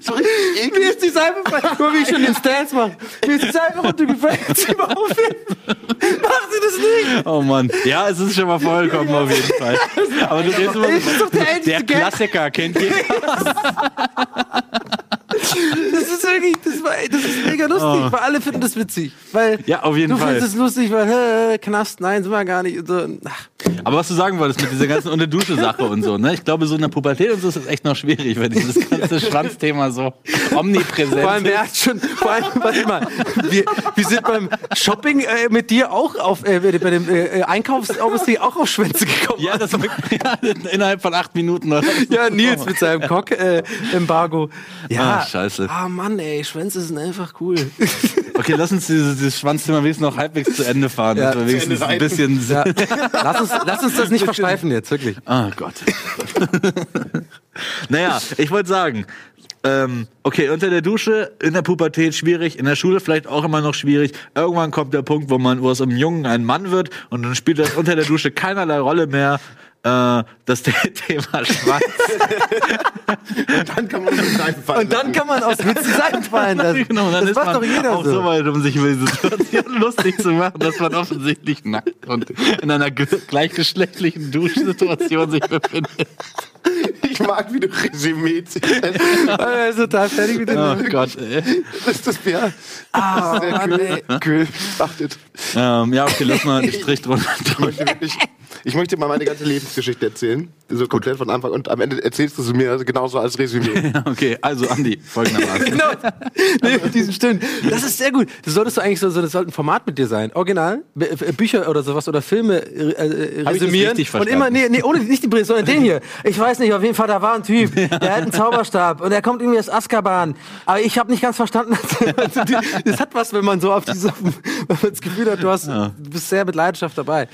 so richtig mir ist die Seife. Guck mal, wie ich schon den Stance mache. Mir ist die Seife runtergefallen. Zieh mal auf. Machen Sie das nicht. Oh Mann. Ja, es ist schon mal vorgekommen auf jeden Fall. Aber du redest immer Das ist doch der der. Klassiker, kennt ihr? Das ist wirklich, das, war, das ist mega lustig, weil alle finden das witzig. Weil Oh. Ja, auf jeden du Fall. findest es lustig, weil hä, Knast, nein, sind wir gar nicht. Und so. Ach, Aber was du sagen wolltest mit dieser ganzen Unter-Dusche-Sache und so, ne? Ich glaube, so in der Pubertät und so ist es echt noch schwierig, weil dieses ganze Schwanzthema so omnipräsent vor allem, ist. wer hat schon, vor allem, warte mal, wir, wir sind beim Shopping äh, mit dir auch auf, äh, bei dem äh, Einkaufsindustrie auch auf Schwänze gekommen. Ja, das ja, innerhalb von acht Minuten oder Ja, Nils mit seinem Cock-Embargo. ja, Ah, scheiße. Ah, Mann, ey, Schwänze sind einfach cool. Okay, lass uns dieses, dieses Schwanzthema wenigstens noch halbwegs zu Ende fahren. Ja, wir wenigstens zu ein Ende bisschen. Ja. Lass, uns, lass uns das nicht versteifen jetzt, wirklich. Ah Gott. naja, ich wollte sagen, ähm, okay, unter der Dusche, in der Pubertät schwierig, in der Schule vielleicht auch immer noch schwierig. Irgendwann kommt der Punkt, wo man, wo es im Jungen ein Mann wird und dann spielt das unter der Dusche keinerlei Rolle mehr. Äh, das Thema Schwanz. Dann kann man mit Seifen fallen. Und dann kann man aus Witz Seiten fallen lassen. genau, dann das ist macht man doch jeder auch so. so weit, um sich über die Situation lustig zu machen, dass man offensichtlich nackt und in einer ge- gleichgeschlechtlichen Duschsituation sich befindet. Ich mag, wie du Resümee ziehst. Er ist total fertig mit dem. Oh Gott, ey. Das ist das Bier. Ah, Sehr Mann, kühl. ey. Kühl. Achtet. Ähm, ja, okay, lass mal einen Strich drunter. Ich möchte wirklich, Ich möchte mal meine ganze Lebensgeschichte erzählen. So komplett von Anfang und am Ende erzählst du sie mir genauso als Resümee. okay, also Andi, folgendermaßen. genau. Nee, mit diesen Stimmen. Das ist sehr gut. Das solltest du eigentlich so, so das sollte ein Format mit dir sein. Original, äh, Bücher oder sowas oder Filme äh, äh, resümieren. und immer, nee, nee, ohne nicht die Brille, sondern den hier. Ich weiß nicht, auf jeden Fall, da war ein Typ, der hat einen Zauberstab und der kommt irgendwie aus Azkaban. Aber ich habe nicht ganz verstanden. Also das hat was, wenn man so auf diese, wenn man das Gefühl hat, du, hast, du bist sehr mit Leidenschaft dabei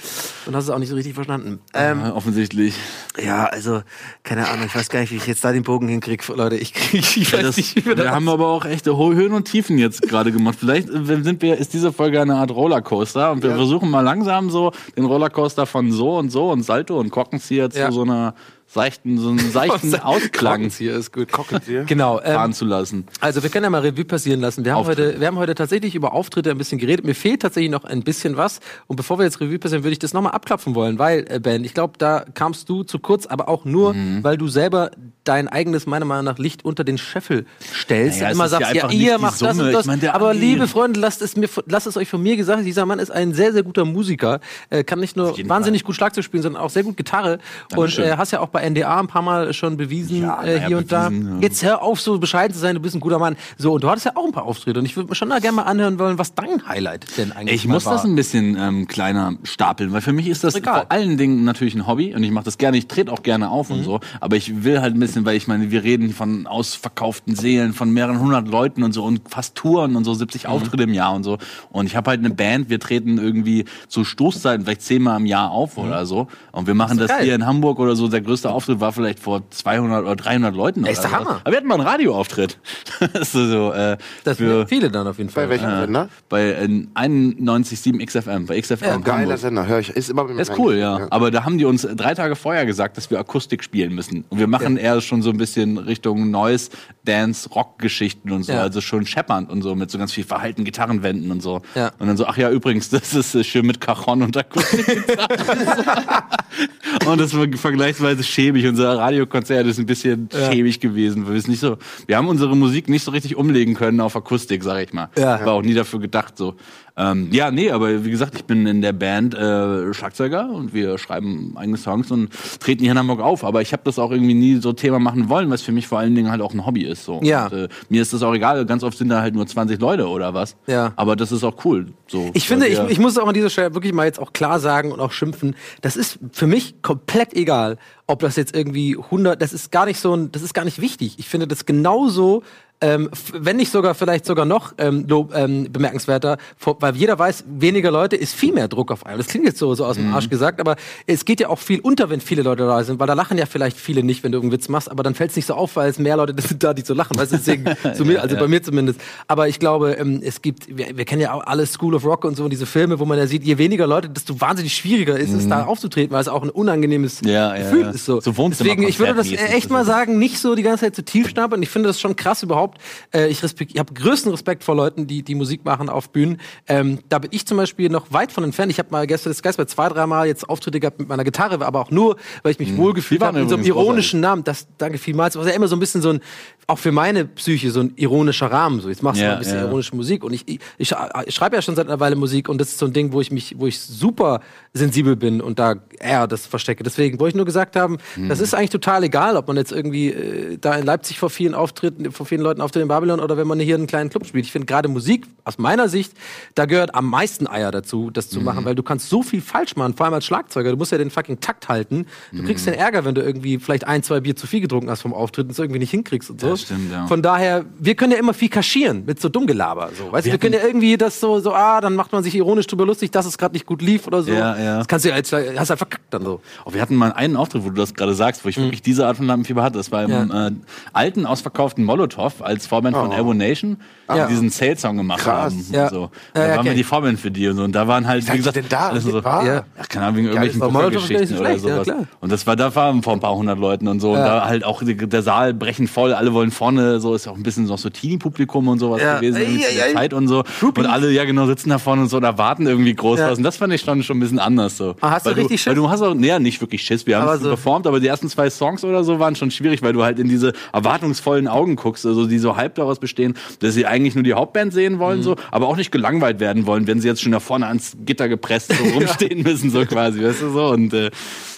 und hast es auch nicht so richtig verstanden. Ähm, Ja, offensichtlich. ja, also, keine Ahnung, ich weiß gar nicht, wie ich jetzt da den Bogen hinkriege, Leute. Ich, ich, ich Ja, weiß das, nicht, wie wir wir das haben aber auch echte Höhen und Tiefen jetzt gerade gemacht. Vielleicht äh, sind wir, ist diese Folge eine Art Rollercoaster und wir versuchen mal langsam so den Rollercoaster von so und so und Salto und Korkenzieher Ja. zu so einer seichten, so einem seichten Ausklang hier ist gut. Korkenzieher? Genau. Ähm, fahren zu lassen. also wir können ja mal Revue passieren lassen. Wir haben, Auftritte. heute, wir haben heute tatsächlich über Auftritte ein bisschen geredet. Mir fehlt tatsächlich noch ein bisschen was. Und bevor wir jetzt Revue passieren, würde ich das nochmal abklopfen wollen, weil, äh, Ben, ich glaube, da kamst du zu kurz, aber auch nur, Mhm. weil du selber dein eigenes, meiner Meinung nach, Licht unter den Scheffel stellst Naja, und immer ja sagst, ja, nicht ihr macht das und das. Ich meine, der aber Andi- liebe Freunde, lasst es, mir, lasst es euch von mir gesagt, dieser Mann ist ein sehr, sehr guter Musiker. Äh, kann nicht nur wahnsinnig gut Schlagzeug spielen, sondern auch sehr gut Gitarre. Dankeschön. Und äh, hast ja auch bei NDA ein paar Mal schon bewiesen, Ja, äh, hier und da. ja. Jetzt hör auf, so bescheiden zu sein, du bist ein guter Mann. So, und du hattest ja auch ein paar Auftritte. Und ich würde mir schon da gerne mal anhören wollen, was dein Highlight denn eigentlich Ich mal muss war. das ein bisschen ähm, kleiner stapeln, weil für mich ist das Egal. vor allen Dingen natürlich ein Hobby und ich mache das gerne, ich trete auch gerne auf Mhm. und so, aber ich will halt ein bisschen, weil ich meine, wir reden von ausverkauften Seelen, von mehreren hundert Leuten und so und fast Touren und so 70 Mhm. Auftritte im Jahr und so und ich habe halt eine Band, wir treten irgendwie zu Stoßzeiten vielleicht zehnmal im Jahr auf oder so und wir machen Mhm. ist das geil. hier in Hamburg oder so, der größte Auftritt war vielleicht vor 200 oder 300 Leuten Ey, ist der. Hammer. Aber wir hatten mal einen Radioauftritt. das ist so, äh, Das für, sind viele dann auf jeden Fall. Bei welchem Sender? bei äh, 91,7 XFM, bei XFM. Ja, Hamburg. Geiler Sender, höre ich. Ist immer mit mir Das ist cool, ja. eingeschrieben, Aber da haben die uns drei Tage vorher gesagt, dass wir Akustik spielen müssen. Und wir machen eher schon so ein bisschen Richtung Noise, Dance, Rock-Geschichten und so. Ja. Also schon scheppernd und so mit so ganz viel verhalten Gitarrenwänden und so. Ja. Und dann so, ach ja, übrigens, das ist äh, schön mit Cajon und Akustik. und das war vergleichsweise schäbig. Unser Radiokonzert ist ein bisschen schäbig gewesen. Wir, nicht so, wir haben unsere Musik nicht so richtig umlegen können auf Akustik, sag ich mal. Ja. War auch nie dafür gedacht so. Ähm, ja, nee, aber wie gesagt, ich bin in der Band äh, Schlagzeuger und wir schreiben eigene Songs und treten hier in Hamburg auf. Aber ich habe das auch irgendwie nie so Thema machen wollen, was für mich vor allen Dingen halt auch ein Hobby ist. So. Ja. Und, äh, mir ist das auch egal. Ganz oft sind da halt nur 20 Leute oder was. Ja. Aber das ist auch cool. So, Ich finde, ich, ich muss auch an dieser Stelle wirklich mal jetzt auch klar sagen und auch schimpfen, das ist für mich komplett egal, ob das jetzt irgendwie 100, das ist gar nicht so ein, das ist gar nicht wichtig. Ich finde das genauso, ähm, wenn nicht sogar vielleicht sogar noch ähm, lob, ähm, bemerkenswerter, weil jeder weiß, weniger Leute ist viel mehr Druck auf einmal. Das klingt jetzt so, so aus dem Arsch gesagt, aber es geht ja auch viel unter, wenn viele Leute da sind, weil da lachen ja vielleicht viele nicht, wenn du irgendeinen Witz machst, aber dann fällt es nicht so auf, weil es mehr Leute sind da, die so lachen. Weißt du, deswegen, so mir, also bei mir zumindest. Aber ich glaube, ähm, es gibt, wir, wir kennen ja auch alle School of Rock und so, diese Filme, wo man ja sieht, je weniger Leute, desto wahnsinnig schwieriger ist es, da aufzutreten, weil es auch ein unangenehmes Mhm. Ja, ja, Gefühl ja. Ist. So. So Deswegen, ich würde das echt mal sagen, nicht so die ganze Zeit zu tief schnappern. Ich finde das schon krass überhaupt. Äh, ich ich habe größten Respekt vor Leuten, die die Musik machen auf Bühnen. Ähm, da bin ich zum Beispiel noch weit von entfernt. Ich habe mal gestern das Geist bei zwei, dreimal jetzt Auftritte gehabt mit meiner Gitarre, aber auch nur, weil ich mich wohlgefühlt Die waren habe mit so einem ironischen Namen. Das danke vielmals. Das war ja immer so ein bisschen so ein, auch für meine Psyche so ein ironischer Rahmen. So jetzt machst du Ja, mal ein bisschen ja. ironische Musik und ich, ich, ich, ich schreibe ja schon seit einer Weile Musik und das ist so ein Ding, wo ich mich, wo ich super sensibel bin und da eher das verstecke. Deswegen wollte ich nur gesagt haben, Mhm. das ist eigentlich total egal, ob man jetzt irgendwie äh, da in Leipzig vor vielen Auftritten, vor vielen Leuten auftritt in Babylon oder wenn man hier einen kleinen Club spielt. Ich finde gerade Musik aus meiner Sicht, da gehört am meisten Eier dazu, das Mhm. zu machen, weil du kannst so viel falsch machen, vor allem als Schlagzeuger. Du musst ja den fucking Takt halten. Du kriegst Mhm. den Ärger, wenn du irgendwie vielleicht ein, zwei Bier zu viel getrunken hast vom Auftritt und es irgendwie nicht hinkriegst und so. Das stimmt, ja. Von daher, wir können ja immer viel kaschieren mit so Dummgelaber. So. Weißt du, wir können ja irgendwie das so, so, ah, dann macht man sich ironisch drüber lustig, dass es gerade nicht gut lief oder so. Ja, ja. Das kannst du ja jetzt, hast halt verkackt dann so. Oh, wir hatten mal einen Auftritt, wo du das gerade sagst, wo ich wirklich diese Art von Lampenfieber hatte. Das war im Mhm. Ja. äh, alten, ausverkauften Molotow als Vorband von Elbow Nation, die Ja. diesen Sales-Song gemacht Krass. haben. Ja. Und so. Ja, Da ja, waren kenn wir die. Vorband für die und so. Und da waren halt, wie gesagt, denn da? alles so, War? Ja. Ach, keine Ahnung, wegen irgendwelchen War Molotow ist Geschichten nicht oder sowas. und das war, da waren vor ein paar hundert Leuten und so. Und da halt auch die, der Saal brechen voll, alle wollen vorne, so ist auch ein bisschen noch so Teenie-Publikum und sowas gewesen in der ei. Zeit und so. Und alle, ja genau, sitzen da vorne und so, da warten irgendwie groß was. Und das fand ich schon, schon ein bisschen anders so. Ah, hast du weil richtig Weil Schiss? du hast auch, naja, nicht wirklich Schiss. Wir haben es performt, aber die ersten zwei Songs oder so waren schon schwierig, weil du halt in diese erwartungsvollen Augen guckst, also die so halb daraus bestehen, dass sie eigentlich nur die Hauptband sehen wollen, mhm. so, aber auch nicht gelangweilt werden wollen, wenn sie jetzt schon da vorne ans Gitter gepresst so rumstehen müssen, so quasi, weißt du so. Und äh,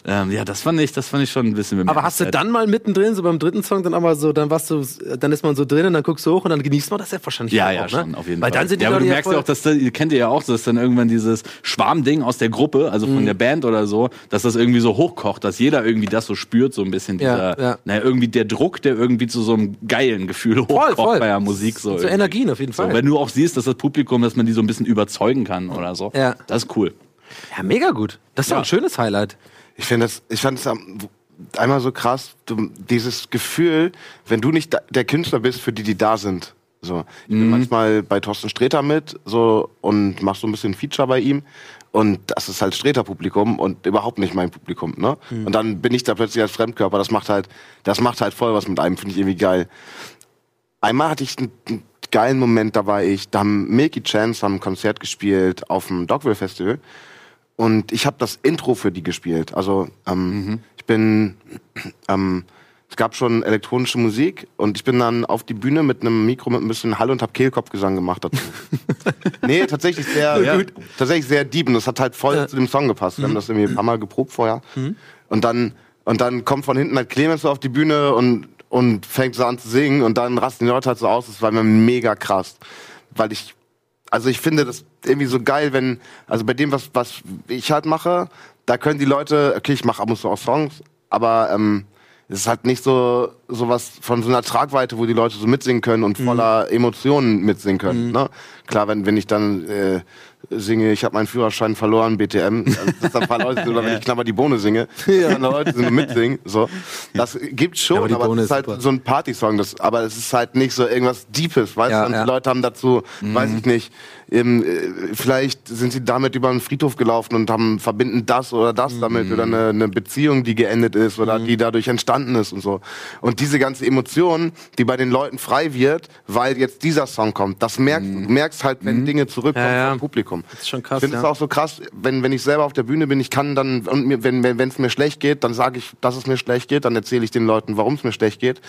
ähm, ja, das fand ich, das fand ich schon ein bisschen Aber hast du dann mal mittendrin, so beim dritten Song, dann aber so, dann warst du, dann ist man so drin und dann guckst du hoch und dann genießt man das ja wahrscheinlich ja, ja, auch, schon, ne? auf jeden Weil Fall. Dann sind die ja, aber du merkst ja auch, dass da, ihr kennt ihr ja auch, dass dann irgendwann dieses Schwarmding aus der Gruppe, also von mhm. der Band oder so, dass das irgendwie so hochkocht, dass jeder irgendwie das so spürt, so ein bisschen dieser, ja, ja. naja, irgendwie der Druck, der irgendwie zu so einem geilen Gefühl hochkocht voll, voll. bei der Musik. So, so Energien auf jeden Fall. So, wenn du auch siehst, dass das Publikum, dass man die so ein bisschen überzeugen kann oder so. Ja. Das ist cool. Ja, mega gut. Das ist ja. ein schönes Highlight. Ich finde das, ich fand es einmal so krass, du, dieses Gefühl, wenn du nicht der Künstler bist, für die, die da sind. So, ich bin mhm. manchmal bei Thorsten Sträter mit, so, und mach so ein bisschen Feature bei ihm. Und das ist halt Sträter-Publikum und überhaupt nicht mein Publikum, ne? Mhm. Und dann bin ich da plötzlich als Fremdkörper. Das macht halt, das macht halt voll was mit einem, finde ich irgendwie geil. Einmal hatte ich einen, einen, geilen Moment, da war ich, da haben Milky Chance haben ein Konzert gespielt auf dem Dogville Festival. Und ich habe das Intro für die gespielt. Also ähm, mhm. ich bin, ähm, es gab schon elektronische Musik und ich bin dann auf die Bühne mit einem Mikro mit ein bisschen Hall und hab Kehlkopfgesang gemacht dazu. nee, tatsächlich sehr, ja, tatsächlich sehr deep und das hat halt voll ja. zu dem Song gepasst. Wir haben mhm. das irgendwie ein paar Mal geprobt vorher. Mhm. Und dann und dann kommt von hinten halt Clemens so auf die Bühne und und fängt so an zu singen und dann rasten die Leute halt so aus. Das war mir mega krass, weil ich also ich finde das irgendwie so geil, wenn, also bei dem, was, was ich halt mache, da können die Leute, okay, ich mache ab und zu auch Songs, aber ähm, es ist halt nicht so sowas von so einer Tragweite, wo die Leute so mitsingen können und mhm. voller mhm. Emotionen mitsingen können. Mhm. Ne? Klar, wenn, wenn ich dann äh, singe, ich habe meinen Führerschein verloren, BTM, das ein paar Leute, oder wenn ich knapper die Bohne singe, ja. dann Leute sind mitsingen. So. Das gibt's schon, ja, aber, aber es ist halt super. so ein Partysong, das, aber es ist halt nicht so irgendwas Deepes, weißt ja, du? Und die Leute haben dazu, mhm. weiß ich nicht, eben, äh, vielleicht sind sie damit über einen Friedhof gelaufen und haben verbinden das oder das mhm. damit oder eine, eine, Beziehung, die geendet ist oder mhm. die dadurch entstanden ist und so. Und diese ganze Emotion, die bei den Leuten frei wird, weil jetzt dieser Song kommt, das merkst mhm. merkst halt, wenn mhm. Dinge zurückkommen ja, ja. vom Publikum. Das ist schon krass. Ich finde es auch so krass, wenn, wenn ich selber auf der Bühne bin, ich kann dann, und mir, wenn es mir schlecht geht, dann sage ich, dass es mir schlecht geht, dann erzähle ich den Leuten, warum es mir schlecht geht,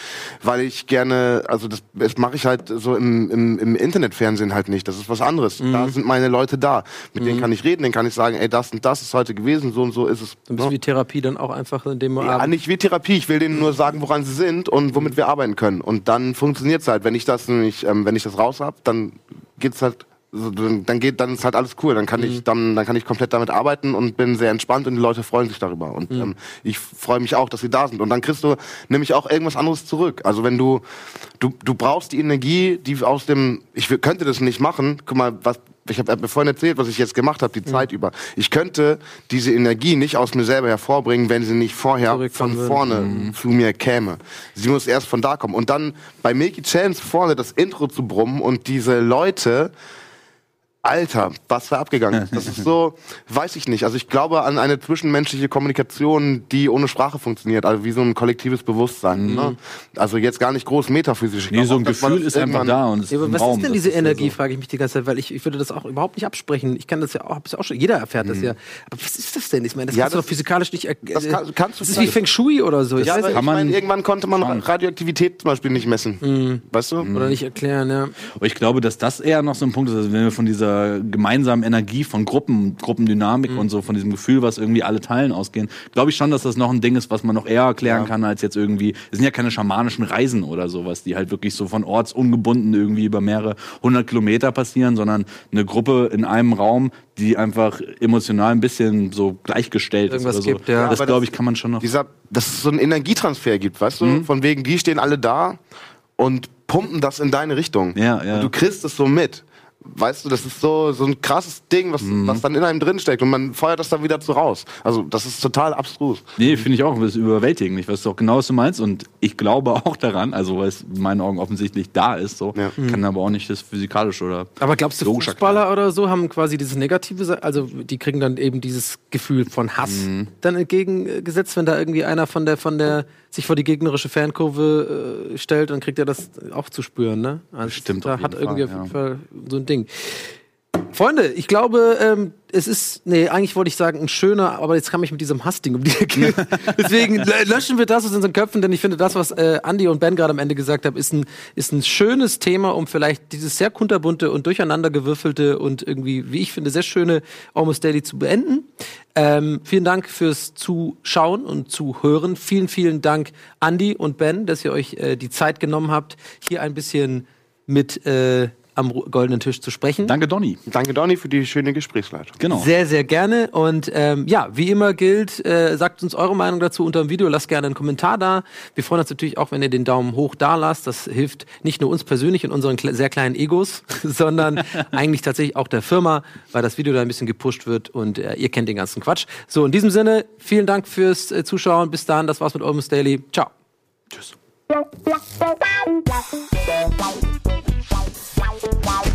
weil ich gerne, also das, das mache ich halt so im, im, im Internetfernsehen halt nicht, das ist was anderes. Mhm. Da sind meine Leute da, mit mhm. denen kann ich reden, denen kann ich sagen, ey, das und das ist heute gewesen, so und so ist es. Ein bisschen ne? wie Therapie dann auch einfach in dem Ja, nicht wie Therapie, ich will denen nur sagen, woran sie sind und womit wir arbeiten können. Und dann funktioniert es halt. Wenn ich das nämlich, ähm, wenn ich das raus hab, dann geht's halt dann geht dann ist halt alles cool dann kann mhm. ich dann dann kann ich komplett damit arbeiten und bin sehr entspannt und die Leute freuen sich darüber und mhm. ähm, ich freue mich auch dass sie da sind und dann kriegst du nämlich auch irgendwas anderes zurück also wenn du du du brauchst die Energie die aus dem ich könnte das nicht machen guck mal was ich habe mir vorhin erzählt, was ich jetzt gemacht habe, die mhm. Zeit über. Ich könnte diese Energie nicht aus mir selber hervorbringen, wenn sie nicht vorher von vorne mhm. zu mir käme. Sie muss erst von da kommen. Und dann bei Milky Chance vorne das Intro zu brummen und diese Leute Alter, was da abgegangen ist. Das ist so, weiß ich nicht. Also ich glaube an eine zwischenmenschliche Kommunikation, die ohne Sprache funktioniert, also wie so ein kollektives Bewusstsein. Mhm. Ne? Also jetzt gar nicht groß metaphysisch. Nee, so ein Gefühl ist einfach da und ist ja, aber was Raum. ist denn diese ist Energie, so. frage ich mich die ganze Zeit, weil ich, ich würde das auch überhaupt nicht absprechen. Ich kann das ja auch, hab's ja auch schon, jeder erfährt mhm. das ja. Aber was ist das denn? Ich meine, das ja, kannst das, du doch physikalisch nicht erkennen. Das, kann, kannst du das ist wie Feng Shui oder so. Ich ja, weiß, ich meine, irgendwann konnte man Radioaktivität zum Beispiel nicht messen. Mhm. Weißt du? Oder nicht erklären, ja. Aber ich glaube, dass das eher noch so ein Punkt ist, also wenn wir von dieser gemeinsamen gemeinsamen Energie von Gruppen, Gruppendynamik mhm. und so, von diesem Gefühl, was irgendwie alle teilen ausgehen, glaube ich schon, dass das noch ein Ding ist, was man noch eher erklären ja. kann, als jetzt irgendwie, es sind ja keine schamanischen Reisen oder sowas, die halt wirklich so von ortsungebunden irgendwie über mehrere hundert Kilometer passieren, sondern eine Gruppe in einem Raum, die einfach emotional ein bisschen so gleichgestellt Irgendwas ist oder gibt, so. Ja. Das glaube ich, kann man schon noch. Dieser, dass es so einen Energietransfer gibt, weißt du? Mhm. Von wegen, die stehen alle da und pumpen das in deine Richtung. Ja, ja. Und du kriegst es so mit. Weißt du, das ist so, so ein krasses Ding, was, mhm. was dann in einem drin steckt und man feuert das dann wieder zu raus. Also, das ist total abstrus. Nee, finde ich auch, das ist überwältigend. Ich weiß doch genau, was du meinst und ich glaube auch daran, also weil es in meinen Augen offensichtlich da ist, so. Ja. Kann mhm. aber auch nicht das physikalische oder. Aber glaubst du, Fußballer oder so haben quasi dieses Negative, also die kriegen dann eben dieses Gefühl von Hass mhm. dann entgegengesetzt, wenn da irgendwie einer von der, von der, sich vor die gegnerische Fankurve äh, stellt, dann kriegt er das auch zu spüren, ne? Also Stimmt. Da hat irgendwie Fall, auf jeden ja. Fall so ein Ding. Freunde, ich glaube, ähm, es ist, nee, eigentlich wollte ich sagen, ein schöner, aber jetzt kam ich mit diesem Hassding um die Ecke. Deswegen lö- löschen wir das aus unseren Köpfen, denn ich finde, das, was äh, Andy und Ben gerade am Ende gesagt haben, ist ein, ist ein schönes Thema, um vielleicht dieses sehr kunterbunte und durcheinandergewürfelte und irgendwie, wie ich finde, sehr schöne Almost Daily zu beenden. Ähm, vielen Dank fürs Zuschauen und Zuhören. Vielen, vielen Dank, Andy und Ben, dass ihr euch äh, die Zeit genommen habt, hier ein bisschen mit äh, am goldenen Tisch zu sprechen. Danke, Donny. Danke, Donny, für die schöne Gesprächsleitung. Genau. Sehr, sehr gerne. Und ähm, ja, wie immer gilt, äh, sagt uns eure Meinung dazu unter dem Video. Lasst gerne einen Kommentar da. Wir freuen uns natürlich auch, wenn ihr den Daumen hoch da lasst. Das hilft nicht nur uns persönlich und unseren kle- sehr kleinen Egos, sondern eigentlich tatsächlich auch der Firma, weil das Video da ein bisschen gepusht wird und äh, ihr kennt den ganzen Quatsch. So, in diesem Sinne, vielen Dank fürs äh, Zuschauen. Bis dann, das war's mit Almost Daily. Ciao. Tschüss. Bye.